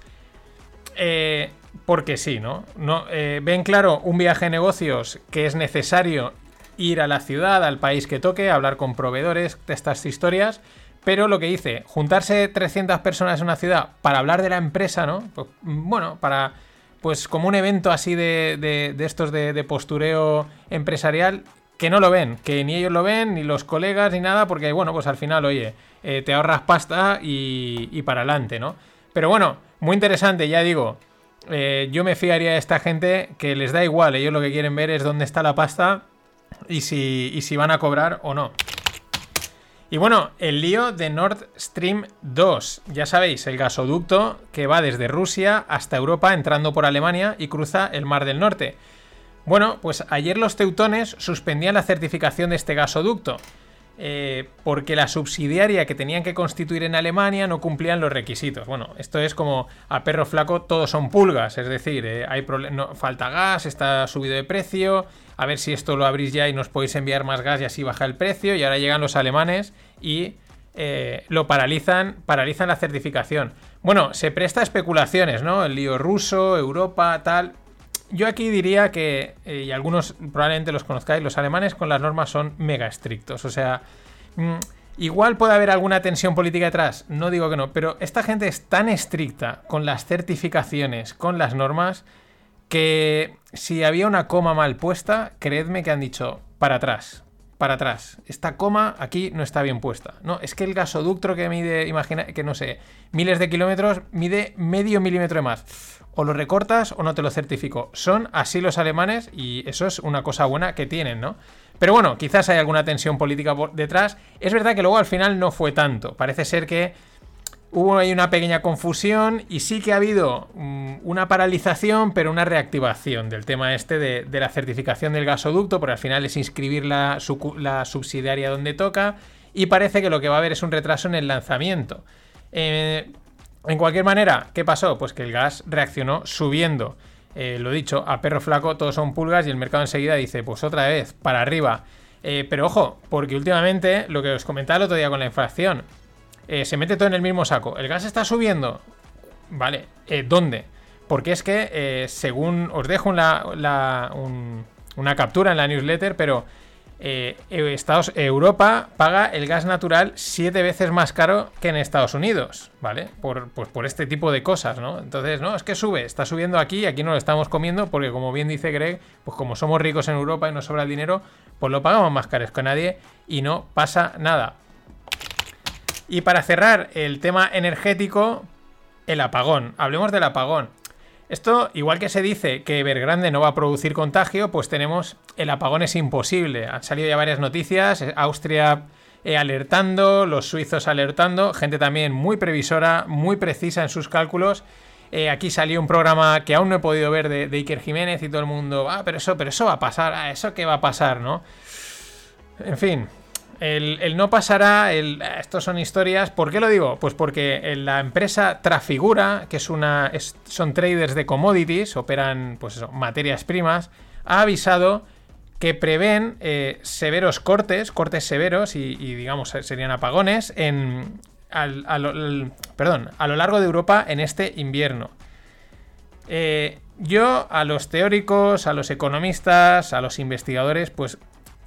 Eh, porque sí, ¿no? no eh, ven claro un viaje de negocios que es necesario ir a la ciudad, al país que toque, hablar con proveedores de estas historias. Pero lo que dice, juntarse 300 personas en una ciudad para hablar de la empresa, ¿no? Pues, bueno, para. Pues como un evento así de, estos de, postureo empresarial, que no lo ven, que ni ellos lo ven, ni los colegas, ni nada, porque bueno, pues al final, oye, eh, te ahorras pasta y, para adelante, ¿no? Pero bueno, muy interesante, ya digo. Eh, yo me fiaría a esta gente que les da igual, ellos lo que quieren ver es dónde está la pasta y si, si van a cobrar o no. Y bueno, el lío de Nord Stream 2. Ya sabéis, el gasoducto que va desde Rusia hasta Europa entrando por Alemania y cruza el Mar del Norte. Bueno, pues ayer los teutones suspendían la certificación de este gasoducto. Eh, porque la subsidiaria que tenían que constituir en Alemania no cumplían los requisitos. Bueno, esto es como a perro flaco todos son pulgas, es decir, eh, hay no, falta gas, está subido de precio, a ver si esto lo abrís ya y nos podéis enviar más gas y así baja el precio, y ahora llegan los alemanes y eh, lo paralizan, paralizan la certificación. Bueno, se presta a especulaciones, ¿no? El lío ruso, Europa, tal, yo aquí diría que, eh, y algunos probablemente los conozcáis, los alemanes con las normas son mega estrictos. O sea, mm, igual puede haber alguna tensión política detrás, no digo que no, pero esta gente es tan estricta con las certificaciones, con las normas, que si había una coma mal puesta, creedme que han dicho para atrás, para atrás. Esta coma aquí no está bien puesta. No, es que el gasoducto que mide, imagina, que no sé, miles de kilómetros, mide medio milímetro de más. O lo recortas o no te lo certifico. Son así los alemanes y eso es una cosa buena que tienen, ¿no? Pero bueno, quizás hay alguna tensión política detrás. Es verdad que luego al final no fue tanto. Parece ser que hubo ahí una pequeña confusión y sí que ha habido mm, una paralización, pero una reactivación del tema este de, la certificación del gasoducto, porque al final es inscribir la, subsidiaria donde toca y parece que lo que va a haber es un retraso en el lanzamiento. Eh, en cualquier manera, ¿qué pasó? Pues que el gas reaccionó subiendo. Eh, lo dicho, a perro flaco todos son pulgas y el mercado enseguida dice, pues otra vez, para arriba. Eh, pero ojo, porque últimamente, lo que os comentaba el otro día con la inflación, eh, se mete todo en el mismo saco. El gas está subiendo. Vale, eh, ¿dónde? Porque es que, eh, según os dejo una, captura en la newsletter, pero Estados, Europa paga el gas natural siete veces más caro que en Estados Unidos, ¿vale? Por, pues por este tipo de cosas, ¿no? Entonces, no, es que sube, está subiendo aquí, aquí no lo estamos comiendo, porque como bien dice Greg, pues como somos ricos en Europa y nos sobra el dinero, pues lo pagamos más caro que nadie y no pasa nada. Y para cerrar el tema energético, el apagón. Hablemos del apagón. Esto, igual que se dice que Evergrande no va a producir contagio, pues tenemos el apagón es imposible. Han salido ya varias noticias, eh, Austria eh, alertando, los suizos alertando, gente también muy previsora, muy precisa en sus cálculos. Eh, aquí salió un programa que aún no he podido ver de, Iker Jiménez y todo el mundo, ah, pero eso, pero eso va a pasar, ah, eso qué va a pasar, ¿no? En fin, el, no pasará, el, estos son historias. ¿Por qué lo digo? Pues porque la empresa Trafigura, que es una, son traders de commodities, operan pues materias primas, ha avisado que prevén eh, severos cortes, cortes severos y, digamos serían apagones en perdón, a lo largo de Europa en este invierno. Eh, yo a los teóricos, a los economistas, a los investigadores, pues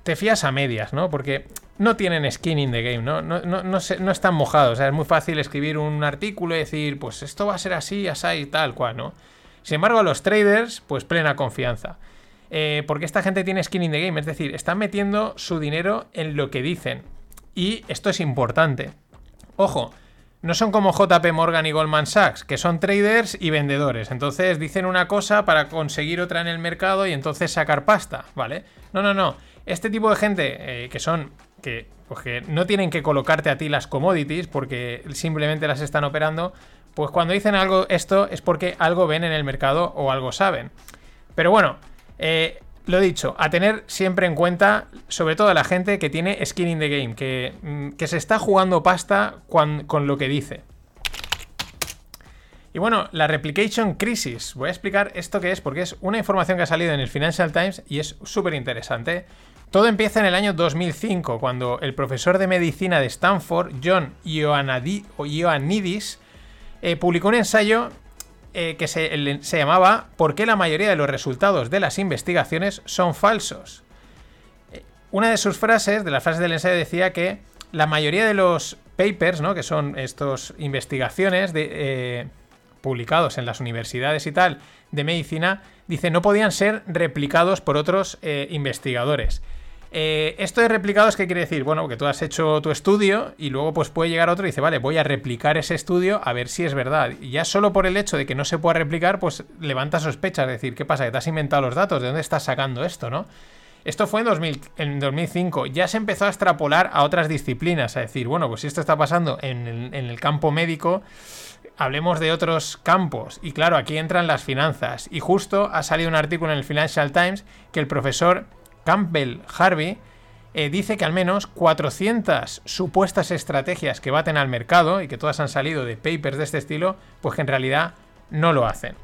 te fías a medias, ¿no? Porque no tienen skin in the game, ¿no? No, no, no, están mojados. Es muy fácil escribir un artículo y decir, pues esto va a ser así, así y tal cual, ¿no? Sin embargo, a los traders, pues plena confianza. Eh, porque esta gente tiene skin in the game, es decir, están metiendo su dinero en lo que dicen. Y esto es importante. Ojo, no son como JP Morgan y Goldman Sachs, que son traders y vendedores. Entonces dicen una cosa para conseguir otra en el mercado y entonces sacar pasta, ¿vale? No, no, no. Este tipo de gente eh, que son. Que, pues que no tienen que colocarte a ti las commodities porque simplemente las están operando. Pues cuando dicen algo esto es porque algo ven en el mercado o algo saben. Pero bueno, eh, lo dicho, a tener siempre en cuenta, sobre todo a la gente que tiene skin in the game, que, mm, que se está jugando pasta cuan- con lo que dice. Y bueno, la Replication Crisis. Voy a explicar esto que es porque es una información que ha salido en el Financial Times y es súper interesante. Todo empieza en el año 2005, cuando el profesor de medicina de Stanford, John Ioannidis, eh, publicó un ensayo eh, que se, llamaba ¿Por qué la mayoría de los resultados de las investigaciones son falsos? Eh, Una de sus frases, de las frases del ensayo, decía que la mayoría de los papers, ¿no? que son estas investigaciones de, publicados en las universidades y tal de medicina, dice no podían ser replicados por otros investigadores. Eh, esto de replicados, ¿qué quiere decir? Bueno, que tú has hecho tu estudio y luego pues puede llegar otro y dice, vale, voy a replicar ese estudio a ver si es verdad. Y ya solo por el hecho de que no se pueda replicar, pues levanta sospechas, es decir, ¿qué pasa? ¿Que te has inventado los datos? ¿De dónde estás sacando esto, no? Esto fue en, 2000 en 2005. Ya se empezó a extrapolar a otras disciplinas, a decir, bueno, pues si esto está pasando en el, en el campo médico, hablemos de otros campos. Y claro, aquí entran las finanzas. Y justo ha salido un artículo en el Financial Times que el profesor Campbell Harvey eh, dice que al menos 400 supuestas estrategias que baten al mercado y que todas han salido de papers de este estilo, pues que en realidad no lo hacen.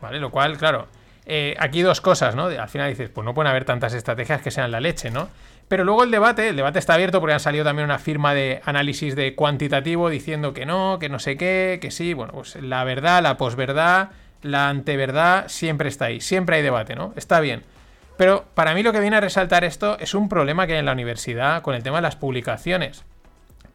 ¿Vale? Lo cual, claro, eh, aquí dos cosas, ¿no? Al final dices, pues no pueden haber tantas estrategias que sean la leche, ¿no? Pero luego el debate, el debate está abierto porque han salido también una firma de análisis de cuantitativo diciendo que no, que no sé qué, que sí. Bueno, pues la verdad, la posverdad, la anteverdad, siempre está ahí. Siempre hay debate, ¿no? Está bien. Pero para mí lo que viene a resaltar esto es un problema que hay en la universidad con el tema de las publicaciones.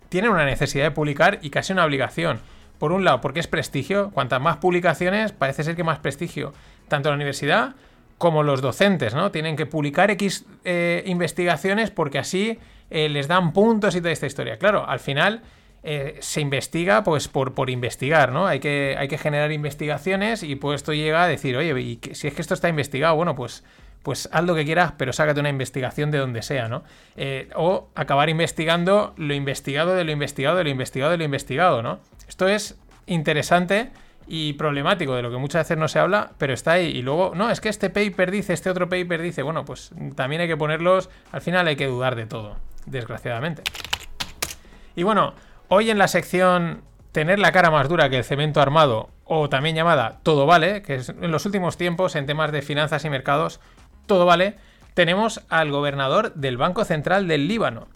Tienen una necesidad de publicar y casi una obligación. Por un lado, porque es prestigio. Cuantas más publicaciones, parece ser que más prestigio. Tanto la universidad como los docentes, ¿no? Tienen que publicar X eh, investigaciones porque así eh, les dan puntos y toda esta historia. Claro, al final eh, se investiga pues por, por investigar, ¿no? Hay que, hay que generar investigaciones y pues esto llega a decir, oye, si es que esto está investigado, bueno, pues pues haz lo que quieras, pero sácate una investigación de donde sea, ¿no? Eh, o acabar investigando lo investigado de lo investigado de lo investigado de lo investigado, ¿no? Esto es interesante y problemático, de lo que muchas veces no se habla, pero está ahí. Y luego, no, es que este paper dice, este otro paper dice, bueno, pues también hay que ponerlos, al final hay que dudar de todo, desgraciadamente. Y bueno, hoy en la sección Tener la cara más dura que el cemento armado, o también llamada Todo vale, que en los últimos tiempos en temas de finanzas y mercados, todo vale, tenemos al gobernador del Banco Central del Líbano,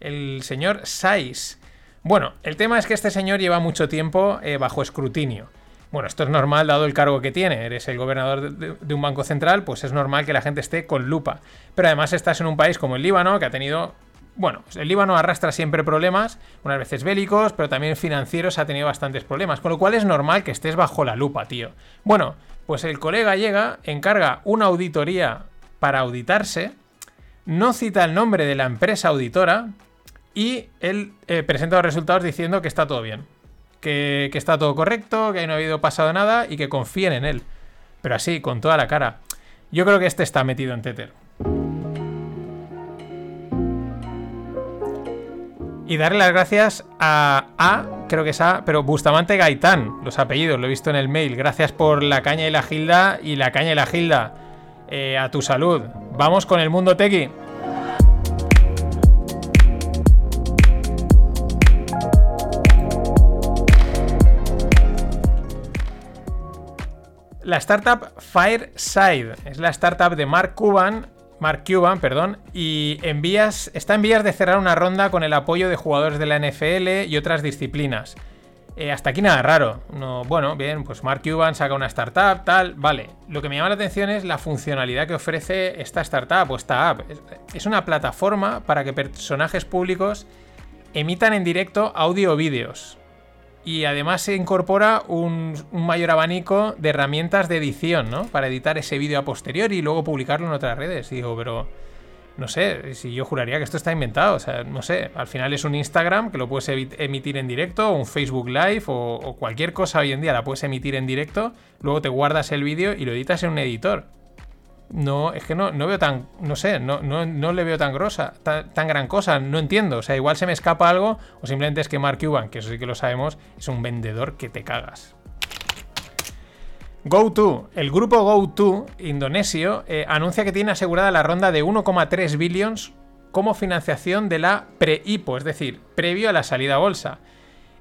el señor Saiz. Bueno, el tema es que este señor lleva mucho tiempo eh, bajo escrutinio. Bueno, esto es normal dado el cargo que tiene. Eres el gobernador de, de un banco central, pues es normal que la gente esté con lupa. Pero además estás en un país como el Líbano, que ha tenido bueno, el Líbano arrastra siempre problemas, unas veces bélicos, pero también financieros ha tenido bastantes problemas, con lo cual es normal que estés bajo la lupa, tío. Bueno, pues el colega llega, encarga una auditoría para auditarse, no cita el nombre de la empresa auditora y él eh, presenta los resultados diciendo que está todo bien, que, está todo correcto, que no ha habido pasado nada y que confíen en él. Pero así, con toda la cara. Yo creo que este está metido en Tether. Y darle las gracias a A, creo que es A, pero Bustamante Gaitán, los apellidos, lo he visto en el mail. Gracias por la caña y la gilda y la caña y la gilda. Eh, a tu salud. Vamos con el mundo tequi. La startup Fireside es la startup de Mark Cuban Mark Cuban, perdón, y está en vías de cerrar una ronda con el apoyo de jugadores de la NFL y otras disciplinas. Eh, hasta aquí nada raro. No, bueno, bien, pues Mark Cuban saca una startup, tal, vale. Lo que me llama la atención es la funcionalidad que ofrece esta startup o esta app. Es, es una plataforma para que personajes públicos emitan en directo audio o vídeos. Y además se incorpora un, un mayor abanico de herramientas de edición, ¿no? Para editar ese vídeo a posteriori y luego publicarlo en otras redes. Y digo, pero no sé, si yo juraría que esto está inventado, o sea, no sé, al final es un Instagram que lo puedes emitir en directo, o un Facebook Live, o, cualquier cosa hoy en día la puedes emitir en directo, luego te guardas el vídeo y lo editas en un editor. No, es que no, no veo tan, no sé, no, no, no le veo tan grosa, tan, gran cosa, no entiendo, o sea, igual se me escapa algo, o simplemente es que Mark Cuban, que eso sí que lo sabemos, es un vendedor que te cagas. GoTo, el grupo GoTo indonesio eh, anuncia que tiene asegurada la ronda de 1,3 billions como financiación de la pre-IPO, es decir, previo a la salida a bolsa.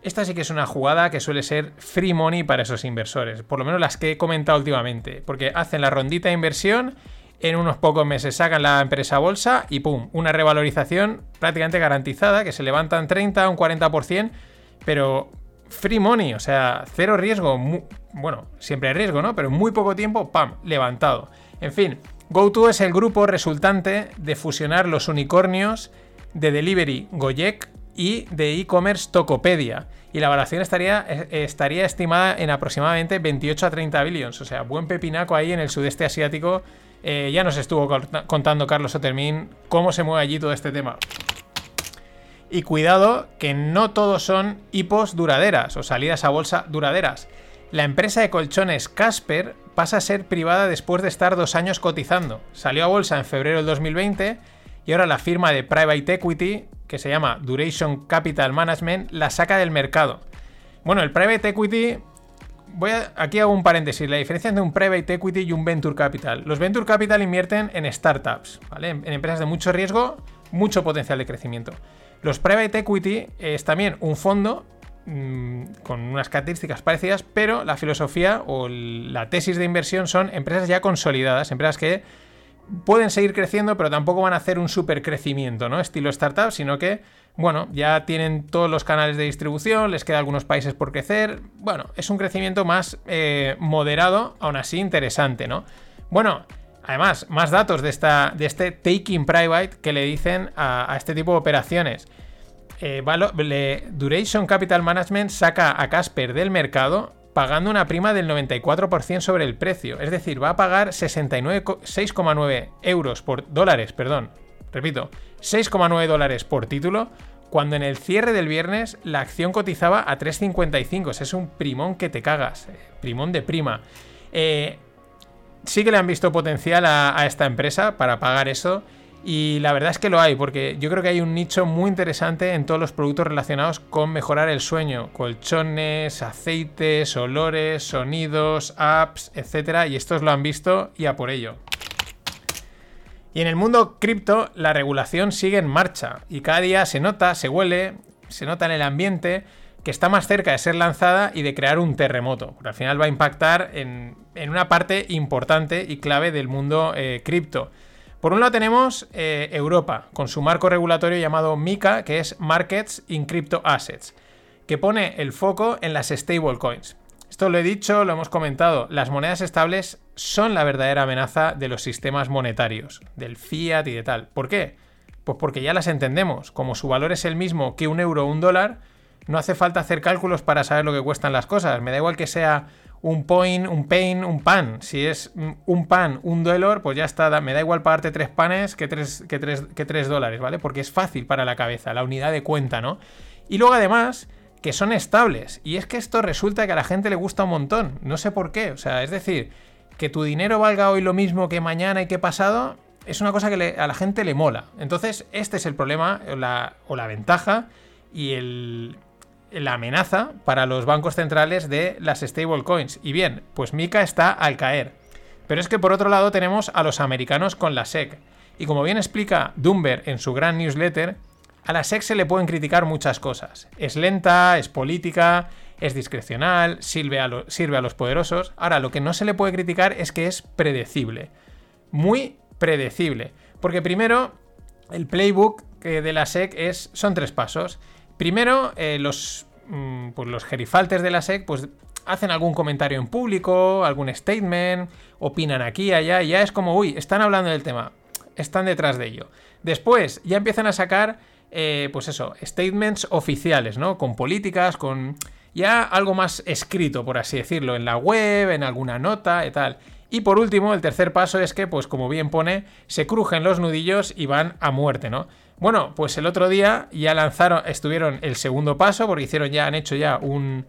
Esta sí que es una jugada que suele ser free money para esos inversores, por lo menos las que he comentado últimamente, porque hacen la rondita de inversión, en unos pocos meses sacan la empresa bolsa y ¡pum! Una revalorización prácticamente garantizada, que se levantan 30 un 40%, pero free money, o sea, cero riesgo, bueno, siempre hay riesgo, ¿no? Pero muy poco tiempo, ¡pam!, levantado. En fin, GoTo es el grupo resultante de fusionar los unicornios de delivery Gojek y de e-commerce Tokopedia. Y la valoración estaría, estaría estimada en aproximadamente 28 a 30 billions. O sea, buen pepinaco ahí en el sudeste asiático. Eh, ya nos estuvo contando Carlos Otermin cómo se mueve allí todo este tema. Y cuidado que no todos son hipos duraderas o salidas a bolsa duraderas. La empresa de colchones Casper pasa a ser privada después de estar dos años cotizando. Salió a bolsa en febrero del 2020 y ahora la firma de private equity, que se llama Duration Capital Management, la saca del mercado. Bueno, el private equity, voy a, aquí hago un paréntesis, la diferencia entre un private equity y un venture capital. Los venture capital invierten en startups, ¿vale? en empresas de mucho riesgo, mucho potencial de crecimiento. Los private equity es también un fondo mmm, con unas características parecidas, pero la filosofía o la tesis de inversión son empresas ya consolidadas, empresas que pueden seguir creciendo, pero tampoco van a hacer un super crecimiento, ¿no? Estilo startup, sino que, bueno, ya tienen todos los canales de distribución, les queda algunos países por crecer. Bueno, es un crecimiento más eh, moderado, aún así interesante, ¿no? Bueno, además, más datos de, esta, de este taking private que le dicen a, este tipo de operaciones. Eh, Duration Capital Management saca a Casper del mercado pagando una prima del 94% sobre el precio. Es decir, va a pagar 6,9 euros por dólares, perdón. Repito, 6,9 dólares por título, cuando en el cierre del viernes la acción cotizaba a 3,55. Es un primón que te cagas. Eh, primón de prima. Eh, sí que le han visto potencial a, esta empresa para pagar eso. Y la verdad es que lo hay, porque yo creo que hay un nicho muy interesante en todos los productos relacionados con mejorar el sueño. Colchones, aceites, olores, sonidos, apps, etc. Y estos lo han visto y a por ello. Y en el mundo cripto, la regulación sigue en marcha. Y cada día se nota, se huele, se nota en el ambiente que está más cerca de ser lanzada y de crear un terremoto. Porque al final va a impactar en, en una parte importante y clave del mundo eh, cripto. Por un lado tenemos eh, Europa, con su marco regulatorio llamado MICA, que es Markets in Crypto Assets, que pone el foco en las stablecoins. Esto lo he dicho, lo hemos comentado, las monedas estables son la verdadera amenaza de los sistemas monetarios, del fiat y de tal. ¿Por qué? Pues porque ya las entendemos, como su valor es el mismo que un euro o un dólar, no hace falta hacer cálculos para saber lo que cuestan las cosas. Me da igual que sea un point, un pain, un pan. Si es un pan, un dólar, pues ya está. Me da igual pagarte tres panes que tres, que, tres, que tres dólares, ¿vale? Porque es fácil para la cabeza, la unidad de cuenta, ¿no? Y luego además que son estables. Y es que esto resulta que a la gente le gusta un montón. No sé por qué. O sea, es decir, que tu dinero valga hoy lo mismo que mañana y que pasado, es una cosa que a la gente le mola. Entonces, este es el problema la, o la ventaja y el, la amenaza para los bancos centrales de las stablecoins. Y bien, pues Mika está al caer. Pero es que por otro lado tenemos a los americanos con la SEC. Y como bien explica Dumber en su gran newsletter, a la SEC se le pueden criticar muchas cosas. Es lenta, es política, es discrecional, sirve a, sirve a los poderosos. Ahora, lo que no se le puede criticar es que es predecible. Muy predecible. Porque primero, el playbook que de la SEC es, son tres pasos. Primero, eh, los, mm, pues los gerifaltes de la SEC pues, hacen algún comentario en público, algún statement, opinan aquí, allá, y ya es como, uy, están hablando del tema, están detrás de ello. Después, ya empiezan a sacar, eh, pues eso, statements oficiales, ¿no? Con políticas, con ya algo más escrito, por así decirlo, en la web, en alguna nota y tal. Y por último, el tercer paso es que, pues como bien pone, se crujen los nudillos y van a muerte, ¿no? Bueno, pues el otro día ya lanzaron, estuvieron el segundo paso, porque hicieron ya, han hecho ya un,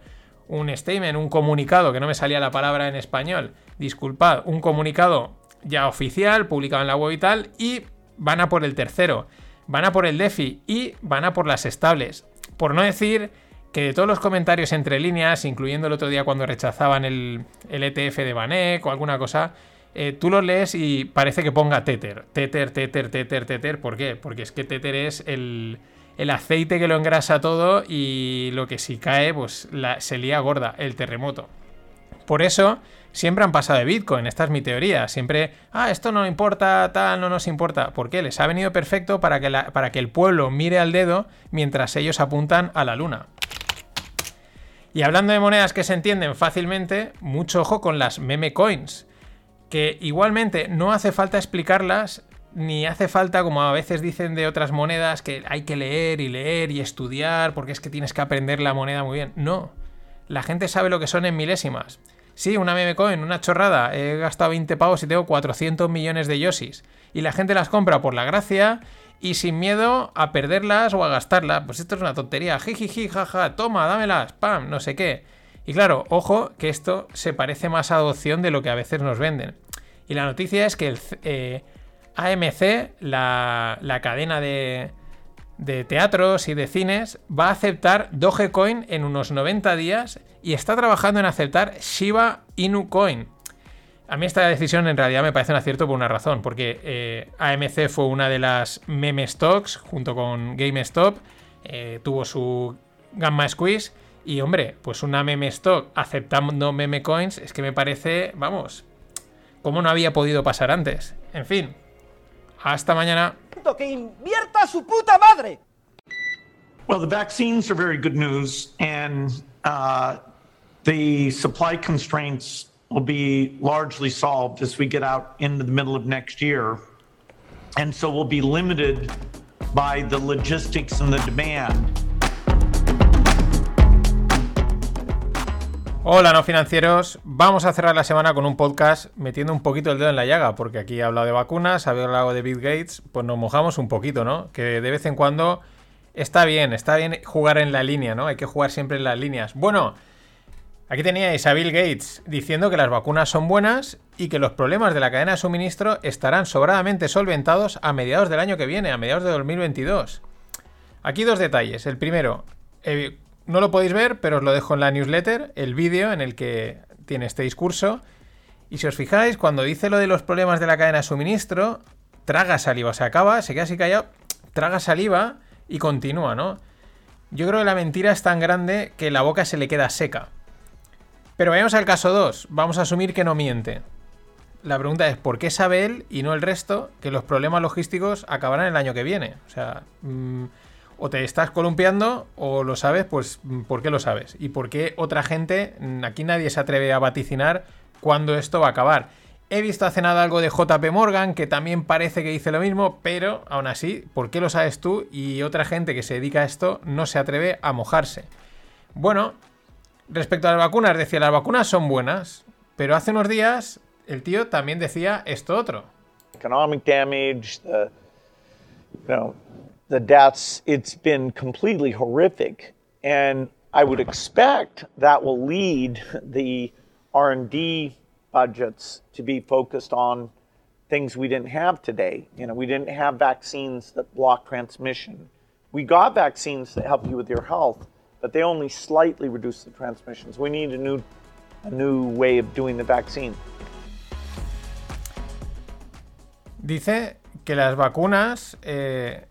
un statement, un comunicado, que no me salía la palabra en español, disculpad, un comunicado ya oficial, publicado en la web y tal, y van a por el tercero, van a por el DeFi y van a por las estables. Por no decir que de todos los comentarios entre líneas, incluyendo el otro día cuando rechazaban el, ETF de Banek o alguna cosa, eh, tú los lees y parece que ponga Tether. Tether, Tether, Tether, Tether. ¿Por qué? Porque es que Tether es el, aceite que lo engrasa todo y lo que si cae, pues se lía gorda, el terremoto. Por eso siempre han pasado de Bitcoin, esta es mi teoría. Siempre, ah, esto no importa, tal, no nos importa. ¿Por qué? Les ha venido perfecto para que, para que el pueblo mire al dedo mientras ellos apuntan a la luna. Y hablando de monedas que se entienden fácilmente, mucho ojo con las meme coins, que igualmente no hace falta explicarlas, ni hace falta, como a veces dicen de otras monedas, que hay que leer y leer y estudiar, porque es que tienes que aprender la moneda muy bien. No, la gente sabe lo que son en milésimas. Sí, una meme coin, una chorrada, he gastado 20 pavos y tengo 400 millones de yosis. Y la gente las compra por la gracia y sin miedo a perderlas o a gastarlas. Pues esto es una tontería. Jijiji, jaja, toma, dámelas, pam, no sé qué. Y claro, ojo que esto se parece más a adopción de lo que a veces nos venden. Y la noticia es que el eh, AMC, la, cadena de, de teatros y de cines, va a aceptar Dogecoin en unos 90 días y está trabajando en aceptar Shiba Inu Coin. A mí esta decisión en realidad me parece un acierto por una razón, porque eh, AMC fue una de las meme stocks junto con GameStop, eh, tuvo su gamma squeeze y hombre, pues una meme stock aceptando meme coins es que me parece, vamos, como no había podido pasar antes. En fin, hasta mañana. Que invierta su puta madre. Well, the vaccines are very good news and uh, the supply constraints will be largely solved as we get out into the middle of next year. And so we'll be limited by the logistics and the demand. Hola, no financieros. Vamos a cerrar la semana con un podcast metiendo un poquito el dedo en la llaga, porque aquí he hablado de vacunas, he hablado de Bill Gates, pues nos mojamos un poquito, ¿no? Que de vez en cuando está bien, está bien jugar en la línea, ¿no? Hay que jugar siempre en las líneas. Bueno, Aquí teníais a Bill Gates diciendo que las vacunas son buenas y que los problemas de la cadena de suministro estarán sobradamente solventados a mediados del año que viene, a mediados de 2022. Aquí dos detalles. El primero, eh, no lo podéis ver, pero os lo dejo en la newsletter, el vídeo en el que tiene este discurso. Y si os fijáis, cuando dice lo de los problemas de la cadena de suministro, traga saliva, se acaba, se queda así callado, traga saliva y continúa, ¿no? Yo creo que la mentira es tan grande que la boca se le queda seca. Pero vayamos al caso 2. Vamos a asumir que no miente. La pregunta es, ¿por qué sabe él y no el resto que los problemas logísticos acabarán el año que viene? O sea, mm, o te estás columpiando o lo sabes, pues mm, ¿por qué lo sabes? ¿Y por qué otra gente, mm, aquí nadie se atreve a vaticinar cuándo esto va a acabar? He visto hace nada algo de JP Morgan, que también parece que dice lo mismo, pero aún así, ¿por qué lo sabes tú y otra gente que se dedica a esto no se atreve a mojarse? Bueno, Respecto a las vacunas, decía, las vacunas son buenas, pero hace unos días el tío también decía esto otro. Economic damage, the, the deaths, it's been completely horrific. And I would expect that will lead the R&D budgets to be focused on things we didn't have today. You know, we didn't have vaccines that block transmission. We got vaccines that help you with your health, but they only slightly reduce the transmissions. We need a new, a new way of doing the vaccine. Dice que las vacunas eh,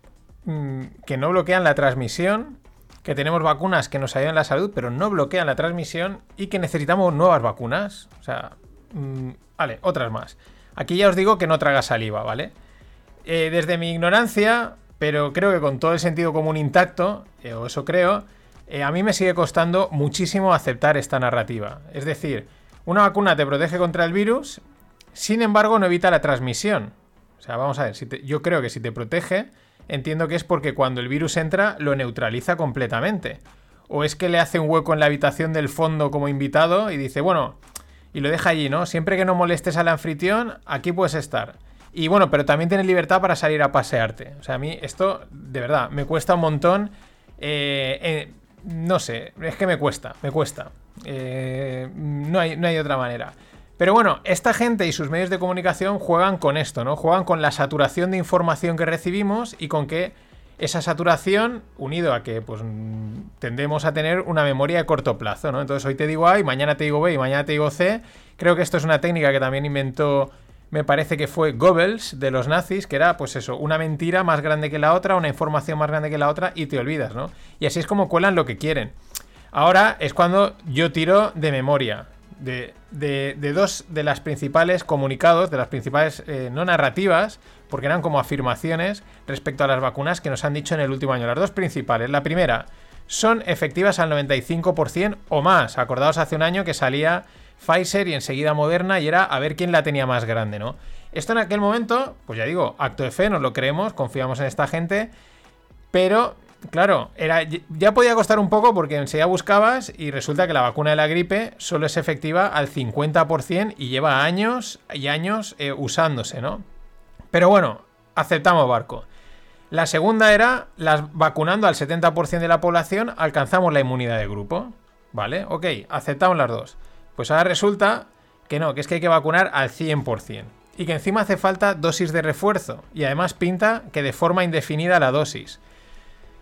que no bloquean la transmisión, que tenemos vacunas que nos ayudan la salud, pero no bloquean la transmisión y que necesitamos nuevas vacunas. O sea, mm, vale, otras más. Aquí ya os digo que no traga saliva, ¿vale? Eh, desde mi ignorancia, pero creo que con todo el sentido común intacto, eh, o eso creo, eh, a mí me sigue costando muchísimo aceptar esta narrativa. Es decir, una vacuna te protege contra el virus, sin embargo no evita la transmisión. O sea, vamos a ver, si yo creo que si te protege, entiendo que es porque cuando el virus entra lo neutraliza completamente. O es que le hace un hueco en la habitación del fondo como invitado y dice, bueno, y lo deja allí, ¿no? Siempre que no molestes al anfitrión, aquí puedes estar. Y bueno, pero también tienes libertad para salir a pasearte. O sea, a mí esto, de verdad, me cuesta un montón. eh, eh, no sé, es que me cuesta, me cuesta. Eh, no, hay, no hay otra manera. Pero bueno, esta gente y sus medios de comunicación juegan con esto, ¿no? Juegan con la saturación de información que recibimos y con que esa saturación, unido a que pues tendemos a tener una memoria de corto plazo, ¿no? Entonces hoy te digo A y mañana te digo B y mañana te digo C. Creo que esto es una técnica que también inventó, me parece que fue Goebbels de los nazis, que era pues eso, una mentira más grande que la otra, una información más grande que la otra y te olvidas, ¿no? Y así es como cuelan lo que quieren. Ahora es cuando yo tiro de memoria. De, de- dos de las principales comunicados, de las principales, eh, no narrativas, porque eran como afirmaciones respecto a las vacunas que nos han dicho en el último año. Las dos principales. La primera, son efectivas al 95% o más. Acordaos hace un año que salía Pfizer y enseguida Moderna y era a ver quién la tenía más grande, ¿no? Esto en aquel momento, pues ya digo, acto de fe, nos lo creemos, confiamos en esta gente, pero, claro, era, ya podía costar un poco porque enseguida buscabas y resulta que la vacuna de la gripe solo es efectiva al 50% y lleva años y años eh, usándose, ¿no? Pero bueno, aceptamos barco. La segunda era, las vacunando al 70% de la población, alcanzamos la inmunidad de grupo. ¿Vale? Ok, aceptamos las dos. Pues ahora resulta que no, que es que hay que vacunar al 100%. Y que encima hace falta dosis de refuerzo. Y además pinta que de forma indefinida la dosis.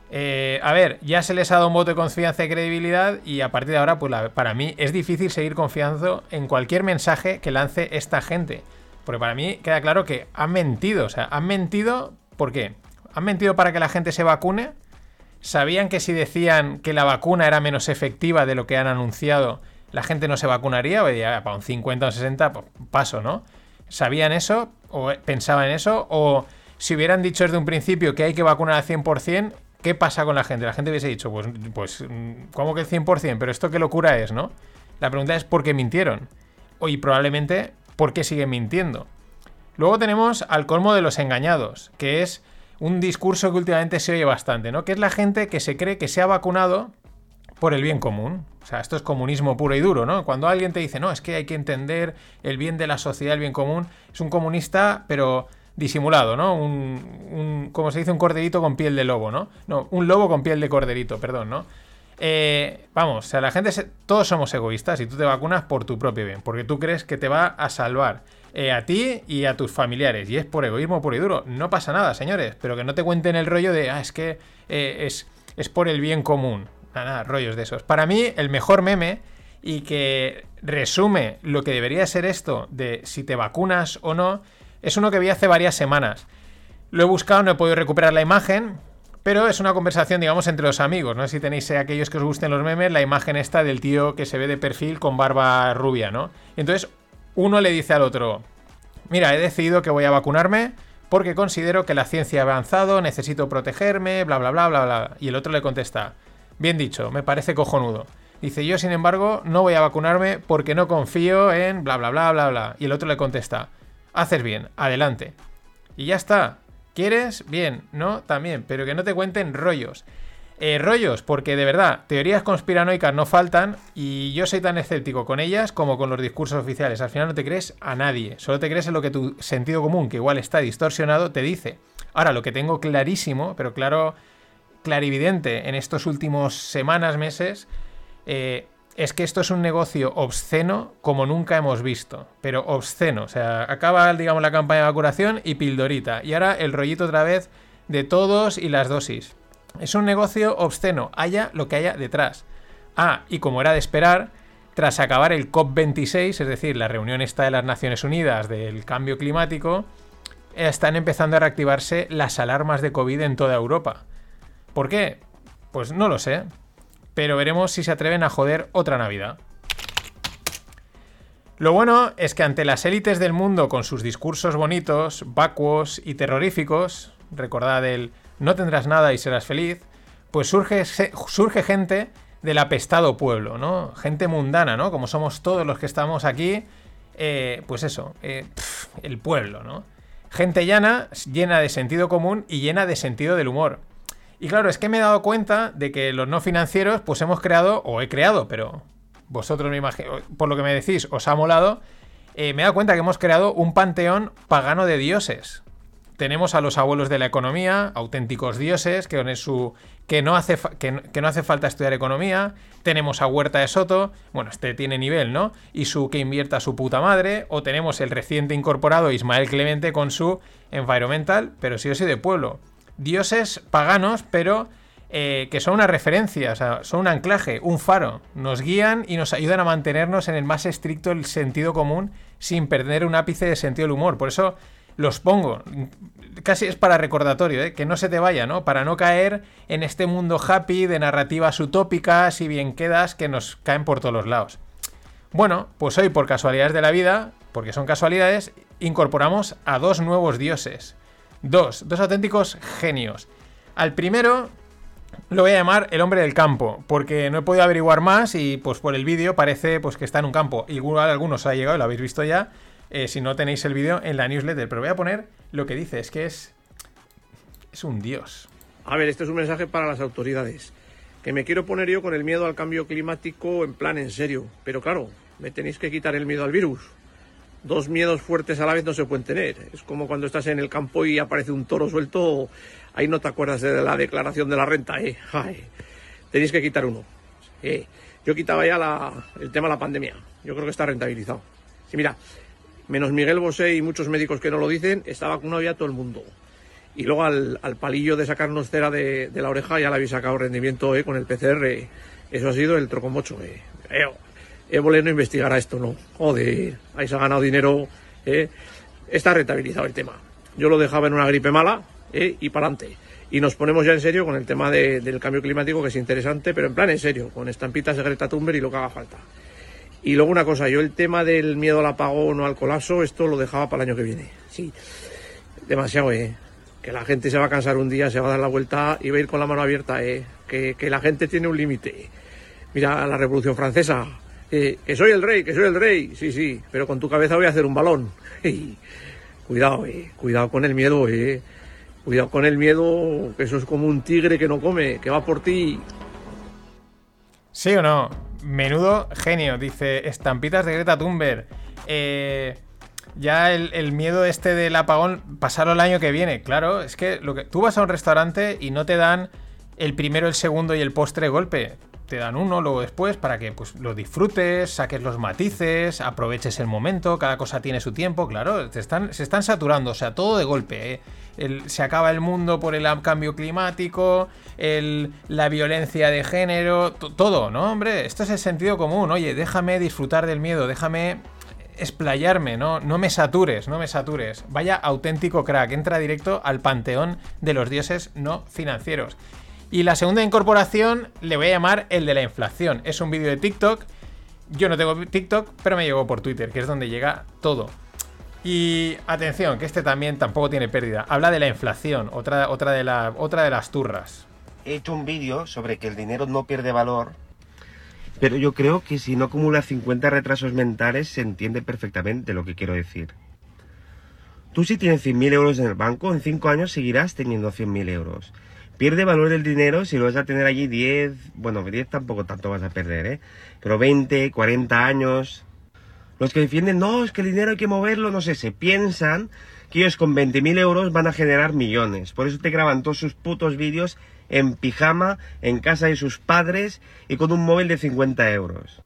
Eh, a ver, ya se les ha dado un voto de confianza y credibilidad y a partir de ahora, pues para mí es difícil seguir confiando en cualquier mensaje que lance esta gente. Porque para mí queda claro que han mentido. O sea, han mentido, ¿por qué? Han mentido para que la gente se vacune. Sabían que si decían que la vacuna era menos efectiva de lo que han anunciado, la gente no se vacunaría. O diría, para un 50 o un 60, pues paso, ¿no? ¿Sabían eso? ¿O pensaban en eso? ¿O si hubieran dicho desde un principio que hay que vacunar al 100%, ¿qué pasa con la gente? La gente hubiese dicho, pues, pues ¿cómo que el 100%? Pero esto qué locura es, ¿no? La pregunta es ¿por qué mintieron? Y probablemente, ¿por qué siguen mintiendo? Luego tenemos al colmo de los engañados, que es un discurso que últimamente se oye bastante, ¿no? Que es la gente que se cree que se ha vacunado por el bien común. O sea, esto es comunismo puro y duro, ¿no? Cuando alguien te dice, no, es que hay que entender el bien de la sociedad, el bien común, es un comunista, pero disimulado, ¿no? Un, un- como se dice, un corderito con piel de lobo, ¿no? No, un lobo con piel de corderito, perdón, ¿no? Eh, vamos, o sea, la gente, todos somos egoístas y tú te vacunas por tu propio bien, porque tú crees que te va a salvar eh, a ti y a tus familiares, y es por egoísmo puro y duro. No pasa nada, señores, pero que no te cuenten el rollo de, ah, es que eh, es, es por el bien común. Nada, rollos de esos. Para mí, el mejor meme y que resume lo que debería ser esto de si te vacunas o no, es uno que vi hace varias semanas. Lo he buscado, no he podido recuperar la imagen, pero es una conversación, digamos, entre los amigos. No sé si tenéis aquellos que os gusten los memes, la imagen esta del tío que se ve de perfil con barba rubia, ¿no? Entonces uno le dice al otro, mira, he decidido que voy a vacunarme porque considero que la ciencia ha avanzado, necesito protegerme, bla, bla, bla, bla, bla. Y el otro le contesta, bien dicho, me parece cojonudo. Dice, yo sin embargo no voy a vacunarme porque no confío en bla, bla, bla, bla, bla. Y el otro le contesta, haces bien, adelante. Y ya está. ¿Quieres? Bien, ¿no? También, pero que no te cuenten rollos. Eh, rollos, porque de verdad, teorías conspiranoicas no faltan y yo soy tan escéptico con ellas como con los discursos oficiales. Al final no te crees a nadie, solo te crees en lo que tu sentido común, que igual está distorsionado, te dice. Ahora, lo que tengo clarísimo, pero claro, clarividente en estos últimos semanas, meses, eh, es que esto es un negocio obsceno como nunca hemos visto. Pero obsceno. O sea, acaba, digamos, la campaña de vacunación y pildorita. Y ahora el rollito otra vez de todos y las dosis. Es un negocio obsceno, haya lo que haya detrás. Ah, y como era de esperar, tras acabar el COP26, es decir, la reunión esta de las Naciones Unidas del cambio climático, están empezando a reactivarse las alarmas de COVID en toda Europa. ¿Por qué? Pues no lo sé. Pero veremos si se atreven a joder otra Navidad. Lo bueno es que ante las élites del mundo con sus discursos bonitos, vacuos y terroríficos, recordad el no tendrás nada y serás feliz, pues surge, surge gente del apestado pueblo, ¿no? Gente mundana, ¿no? Como somos todos los que estamos aquí, eh, pues eso, eh, el pueblo, ¿no? Gente llana, llena de sentido común y llena de sentido del humor. Y claro, es que me he dado cuenta de que los no financieros, pues hemos creado, o he creado, pero vosotros me imagino, por lo que me decís, os ha molado, eh, me he dado cuenta que hemos creado un panteón pagano de dioses. Tenemos a los abuelos de la economía, auténticos dioses, que, su, que, no hace que, no hace falta estudiar economía. Tenemos a Huerta de Soto, bueno, este tiene nivel, ¿no? Y su que invierta su puta madre. O tenemos el reciente incorporado Ismael Clemente con su Environmental, pero sí o sí de pueblo. Dioses paganos, pero eh, que son una referencia, o sea, son un anclaje, un faro. Nos guían y nos ayudan a mantenernos en el más estricto el sentido común sin perder un ápice de sentido del humor. Por eso los pongo. Casi es para recordatorio, ¿eh? que no se te vaya, ¿no? Para no caer en este mundo happy de narrativas utópicas y bien quedas que nos caen por todos los lados. Bueno, pues hoy por casualidades de la vida, porque son casualidades, incorporamos a dos nuevos dioses. Dos, dos auténticos genios. Al primero lo voy a llamar el hombre del campo, porque no he podido averiguar más y pues por el vídeo parece pues que está en un campo. Igual algunos ha llegado, lo habéis visto ya, eh, si no tenéis el vídeo en la newsletter. Pero voy a poner lo que dice, es que es... Es un dios. A ver, este es un mensaje para las autoridades. Que me quiero poner yo con el miedo al cambio climático en plan en serio. Pero claro, me tenéis que quitar el miedo al virus. Dos miedos fuertes a la vez no se pueden tener. Es como cuando estás en el campo y aparece un toro suelto. Ahí no te acuerdas de la declaración de la renta, ¿eh? tenéis que quitar uno. Eh, yo quitaba ya el tema de la pandemia. Yo creo que está rentabilizado. Sí, mira, menos Miguel Bosé y muchos médicos que no lo dicen, está vacunado ya todo el mundo. Y luego al, palillo de sacarnos cera de, la oreja ya le habéis sacado rendimiento eh, con el PCR. Eso ha sido el trocomocho. Eh. Eh, no investigará esto, ¿no? Joder, ahí se ha ganado dinero. Eh. Está rentabilizado el tema. Yo lo dejaba en una gripe mala eh, y para adelante. Y nos ponemos ya en serio con el tema del cambio climático, que es interesante, pero en plan en serio, con estampitas de Greta y lo que haga falta. Y luego una cosa, yo el tema del miedo al apagón o al colapso, esto lo dejaba para el año que viene. Sí, demasiado, ¿eh? Que la gente se va a cansar un día, se va a dar la vuelta y va a ir con la mano abierta, ¿eh? Que, la gente tiene un límite. Mira la Revolución Francesa, eh, que soy el rey, que soy el rey, sí, sí, pero con tu cabeza voy a hacer un balón. (laughs) cuidado, eh, cuidado con el miedo, eh. Cuidado con el miedo, que eso es como un tigre que no come, que va por ti. ¿Sí o no? Menudo genio, dice estampitas de Greta Thunberg. Eh, ya el, miedo este del apagón, pasarlo el año que viene. Claro, es que, lo que tú vas a un restaurante y no te dan el primero, el segundo y el postre golpe. Te dan uno, luego después, para que pues, lo disfrutes, saques los matices, aproveches el momento, cada cosa tiene su tiempo, claro, están, se están saturando, o sea, todo de golpe. ¿eh? se acaba el mundo por el cambio climático, la violencia de género, todo, ¿no? Hombre, esto es el sentido común. Oye, déjame disfrutar del miedo, déjame explayarme, ¿no? No me satures, no me satures. Vaya auténtico crack, entra directo al panteón de los dioses no financieros. Y la segunda incorporación le voy a llamar el de la inflación. Es un vídeo de TikTok. Yo no tengo TikTok, pero me llegó por Twitter, que es donde llega todo. Y atención, que este también tampoco tiene pérdida. Habla de la inflación, otra, otra, de, la, otra de las turras. He hecho un vídeo sobre que el dinero no pierde valor, pero yo creo que si no acumula 50 retrasos mentales se entiende perfectamente lo que quiero decir. Tú si tienes 100.000 euros en el banco, en 5 años seguirás teniendo 100.000 euros. Pierde valor el dinero si lo vas a tener allí 10, bueno, 10 tampoco tanto vas a perder, ¿eh? Pero 20, 40 años, los que defienden, no, es que el dinero hay que moverlo, no sé, se piensan que ellos con 20.000 euros van a generar millones. Por eso te graban todos sus putos vídeos en pijama, en casa de sus padres y con un móvil de 50 euros.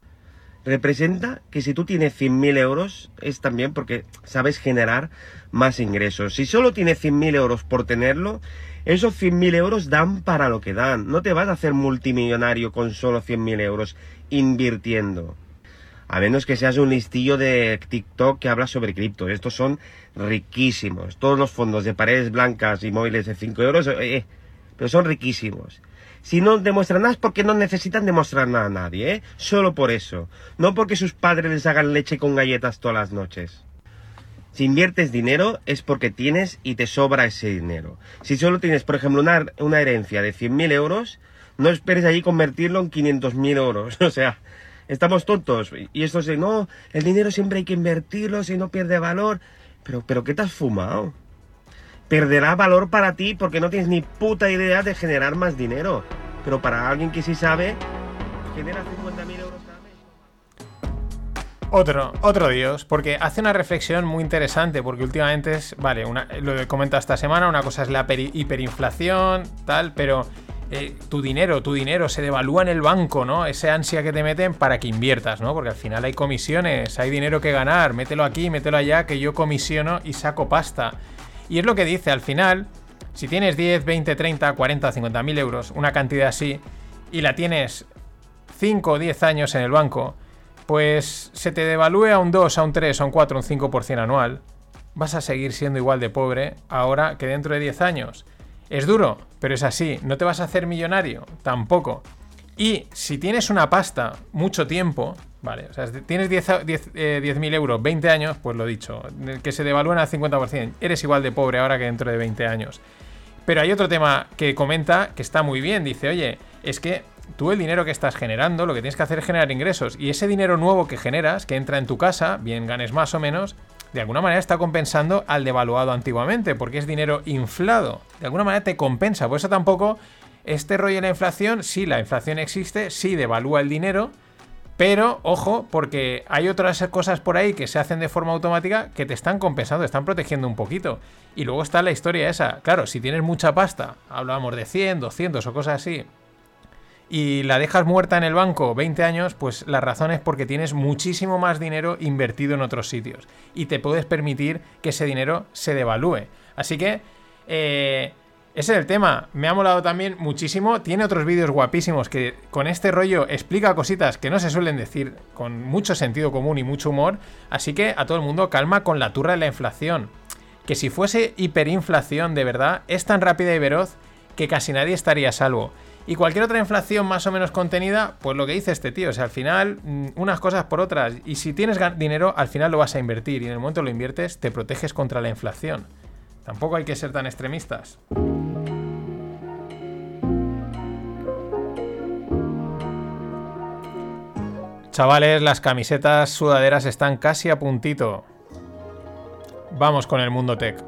Representa que si tú tienes 100.000 euros es también porque sabes generar más ingresos. Si solo tienes 100.000 euros por tenerlo, esos 100.000 euros dan para lo que dan. No te vas a hacer multimillonario con solo 100.000 euros invirtiendo. A menos que seas un listillo de TikTok que habla sobre cripto. Estos son riquísimos. Todos los fondos de paredes blancas y móviles de 5 euros, eh, eh, pero son riquísimos. Si no demuestran nada es porque no necesitan demostrar nada a nadie, ¿eh? Solo por eso. No porque sus padres les hagan leche con galletas todas las noches. Si inviertes dinero es porque tienes y te sobra ese dinero. Si solo tienes, por ejemplo, una, una herencia de 100.000 euros, no esperes allí convertirlo en 500.000 euros. (laughs) O sea, estamos tontos. Y esto es no, el dinero siempre hay que invertirlo si no pierde valor. Pero, pero ¿qué te has fumado? Perderá valor para ti porque no tienes ni puta idea de generar más dinero. Pero para alguien que sí sabe, genera 50.000 euros cada mes. Otro, otro dios, porque hace una reflexión muy interesante, porque últimamente es, vale, una, lo he comentado esta semana, una cosa es la peri- hiperinflación, tal, pero eh, tu dinero, tu dinero se devalúa en el banco, ¿no? Ese ansia que te meten para que inviertas, ¿no? Porque al final hay comisiones, hay dinero que ganar, mételo aquí, mételo allá, que yo comisiono y saco pasta. Y es lo que dice, al final, si tienes 10, 20, 30, 40, 50 mil euros, una cantidad así, y la tienes 5 o 10 años en el banco, pues se te devalúe a un 2, a un 3, a un 4, a un 5% anual, vas a seguir siendo igual de pobre ahora que dentro de 10 años. Es duro, pero es así. ¿No te vas a hacer millonario? Tampoco. Y si tienes una pasta mucho tiempo, vale, o sea, tienes 10 10, eh, 10.000 euros, 20 años, pues lo dicho, que se devalúen al 50%, eres igual de pobre ahora que dentro de 20 años. Pero hay otro tema que comenta que está muy bien. Dice, oye, es que tú el dinero que estás generando, lo que tienes que hacer es generar ingresos. Y ese dinero nuevo que generas, que entra en tu casa, bien ganes más o menos, de alguna manera está compensando al devaluado antiguamente, porque es dinero inflado. De alguna manera te compensa. Por eso tampoco este rollo de la inflación, sí, la inflación existe, sí devalúa el dinero, pero ojo, porque hay otras cosas por ahí que se hacen de forma automática que te están compensando, están protegiendo un poquito. Y luego está la historia esa. Claro, si tienes mucha pasta, hablábamos de 100, 200 o cosas así, y la dejas muerta en el banco 20 años, pues la razón es porque tienes muchísimo más dinero invertido en otros sitios. Y te puedes permitir que ese dinero se devalúe. Así que... Eh, ese es el tema. Me ha molado también muchísimo. Tiene otros vídeos guapísimos que con este rollo explica cositas que no se suelen decir con mucho sentido común y mucho humor. Así que a todo el mundo calma con la turra de la inflación. Que si fuese hiperinflación de verdad, es tan rápida y veloz que casi nadie estaría a salvo. Y cualquier otra inflación más o menos contenida, pues lo que dice este tío, o sea, al final mm, unas cosas por otras. Y si tienes dinero, al final lo vas a invertir y en el momento lo inviertes te proteges contra la inflación. Tampoco hay que ser tan extremistas. Chavales, las camisetas sudaderas están casi a puntito. Vamos con el mundo tech.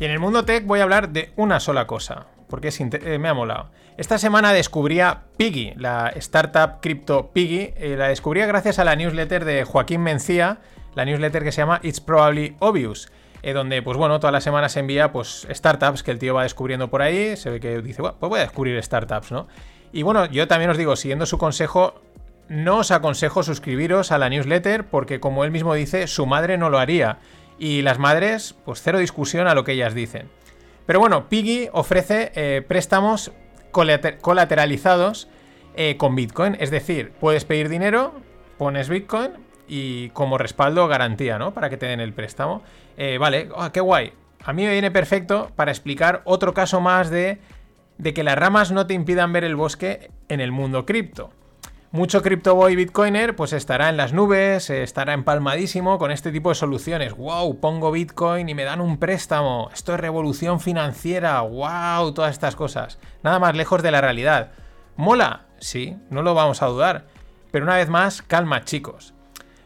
Y en el mundo tech voy a hablar de una sola cosa, porque eh, me ha molado. Esta semana descubría Piggy, la startup cripto Piggy. Eh, la descubría gracias a la newsletter de Joaquín Mencía, la newsletter que se llama It's Probably Obvious. Eh, donde, pues bueno, todas las semanas envía pues startups que el tío va descubriendo por ahí. Se ve que dice, bueno, pues voy a descubrir startups, ¿no? Y bueno, yo también os digo, siguiendo su consejo, no os aconsejo suscribiros a la newsletter porque, como él mismo dice, su madre no lo haría. Y las madres, pues cero discusión a lo que ellas dicen. Pero bueno, Piggy ofrece eh, préstamos colater colateralizados eh, con Bitcoin. Es decir, puedes pedir dinero, pones Bitcoin y como respaldo garantía, ¿no? Para que te den el préstamo. Eh, vale, oh, qué guay. A mí me viene perfecto para explicar otro caso más de, de que las ramas no te impidan ver el bosque en el mundo cripto. Mucho CryptoBoy Bitcoiner pues estará en las nubes, estará empalmadísimo con este tipo de soluciones. ¡Wow! Pongo Bitcoin y me dan un préstamo. Esto es revolución financiera. ¡Wow! Todas estas cosas. Nada más lejos de la realidad. ¿Mola? Sí, no lo vamos a dudar. Pero una vez más, calma chicos.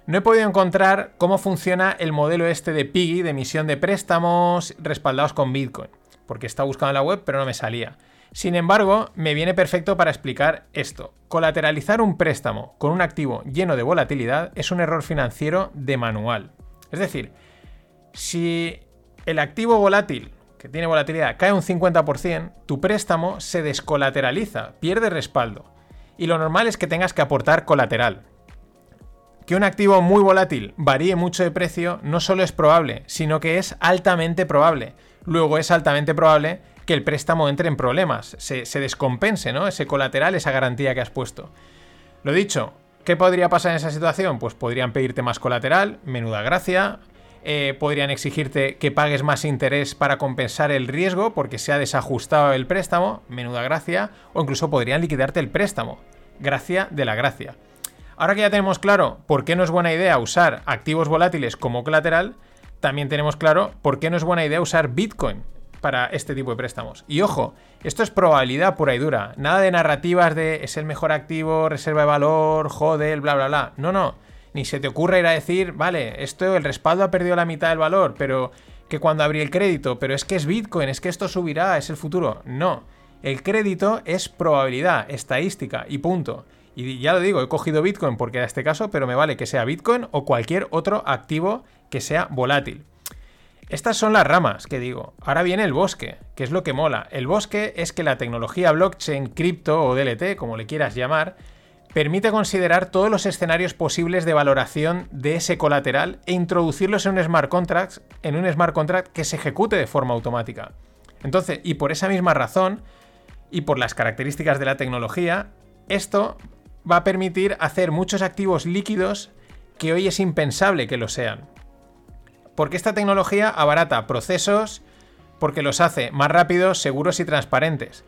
No he podido encontrar cómo funciona el modelo este de Piggy de emisión de préstamos respaldados con Bitcoin. Porque está buscando en la web pero no me salía. Sin embargo, me viene perfecto para explicar esto. Colateralizar un préstamo con un activo lleno de volatilidad es un error financiero de manual. Es decir, si el activo volátil, que tiene volatilidad, cae un 50%, tu préstamo se descolateraliza, pierde respaldo. Y lo normal es que tengas que aportar colateral. Que un activo muy volátil varíe mucho de precio no solo es probable, sino que es altamente probable. Luego es altamente probable que el préstamo entre en problemas, se, se, descompense, ¿no? Ese colateral, esa garantía que has puesto. Lo dicho, ¿Qué podría pasar en esa situación? Pues podrían pedirte más colateral, menuda gracia. Eh, podrían exigirte que pagues más interés para compensar el riesgo porque se ha desajustado el préstamo, menuda gracia. O incluso podrían liquidarte el préstamo, gracia de la gracia. Ahora que ya tenemos claro por qué no es buena idea usar activos volátiles como colateral, también tenemos claro por qué no es buena idea usar Bitcoin para este tipo de préstamos. Y ojo, esto es probabilidad pura y dura. Nada de narrativas de es el mejor activo, reserva de valor, joder, bla, bla, bla. No, no. Ni se te ocurra ir a decir, vale, esto, el respaldo ha perdido la mitad del valor, pero que cuando abrí el crédito, pero es que es Bitcoin, es que esto subirá, es el futuro. No. El crédito es probabilidad, estadística y punto. Y ya lo digo, he cogido Bitcoin porque era este caso, pero me vale que sea Bitcoin o cualquier otro activo que sea volátil. Estas son las ramas que digo. Ahora viene el bosque, que es lo que mola. El bosque es que la tecnología blockchain, cripto o DLT, como le quieras llamar, permite considerar todos los escenarios posibles de valoración de ese colateral e introducirlos en un smart contract, en un smart contract que se ejecute de forma automática. Entonces, y por esa misma razón y por las características de la tecnología, esto va a permitir hacer muchos activos líquidos que hoy es impensable que lo sean. Porque esta tecnología abarata procesos porque los hace más rápidos, seguros y transparentes.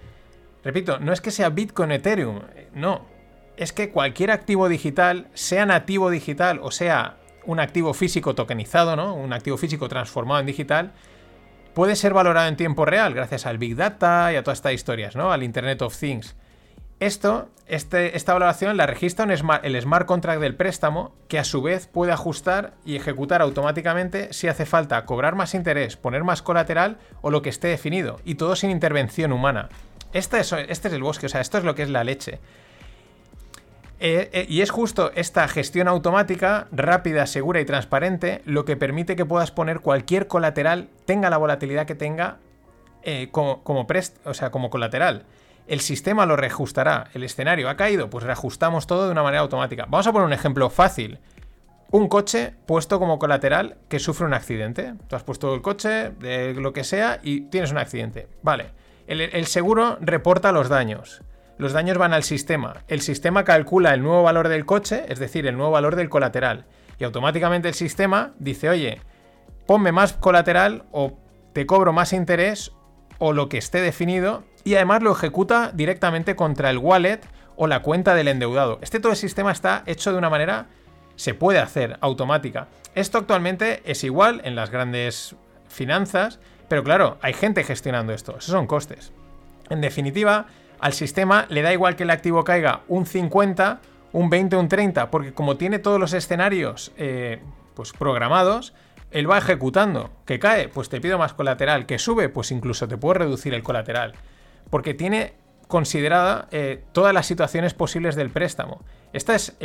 Repito, no es que sea Bitcoin Ethereum, no. Es que cualquier activo digital, sea nativo digital o sea un activo físico tokenizado, ¿no? Un activo físico transformado en digital, puede ser valorado en tiempo real gracias al Big Data y a todas estas historias, ¿no? Al Internet of Things. Esto, este, esta valoración la registra el smart contract del préstamo, que a su vez puede ajustar y ejecutar automáticamente si hace falta cobrar más interés, poner más colateral o lo que esté definido, y todo sin intervención humana. Este es, este es el bosque, o sea, esto es lo que es la leche. Eh, eh, y es justo esta gestión automática, rápida, segura y transparente, lo que permite que puedas poner cualquier colateral, tenga la volatilidad que tenga, eh, como, como, o sea, como colateral el sistema lo reajustará. El escenario ha caído, pues reajustamos todo de una manera automática. Vamos a poner un ejemplo fácil. Un coche puesto como colateral que sufre un accidente. Tú has puesto el coche, de lo que sea, y tienes un accidente. Vale. El, el seguro reporta los daños. Los daños van al sistema. El sistema calcula el nuevo valor del coche, es decir, el nuevo valor del colateral. Y automáticamente el sistema dice, oye, ponme más colateral o te cobro más interés o lo que esté definido y además lo ejecuta directamente contra el wallet o la cuenta del endeudado. Este todo el sistema está hecho de una manera, se puede hacer automática. Esto actualmente es igual en las grandes finanzas, pero claro, hay gente gestionando esto, esos son costes. En definitiva, al sistema le da igual que el activo caiga un 50, un 20, un 30, porque como tiene todos los escenarios eh, pues programados, él va ejecutando. Que cae, pues te pido más colateral. Que sube, pues incluso te puedo reducir el colateral. Porque tiene considerada eh, todas las situaciones posibles del préstamo. Esta es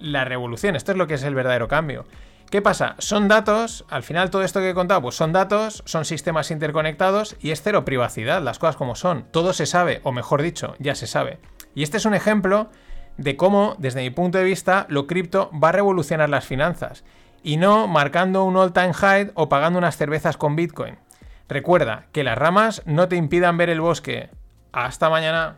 la revolución, esto es lo que es el verdadero cambio. ¿Qué pasa? Son datos, al final todo esto que he contado, pues son datos, son sistemas interconectados y es cero privacidad, las cosas como son. Todo se sabe, o mejor dicho, ya se sabe. Y este es un ejemplo de cómo, desde mi punto de vista, lo cripto va a revolucionar las finanzas y no marcando un all-time high o pagando unas cervezas con Bitcoin. Recuerda que las ramas no te impidan ver el bosque. Hasta mañana.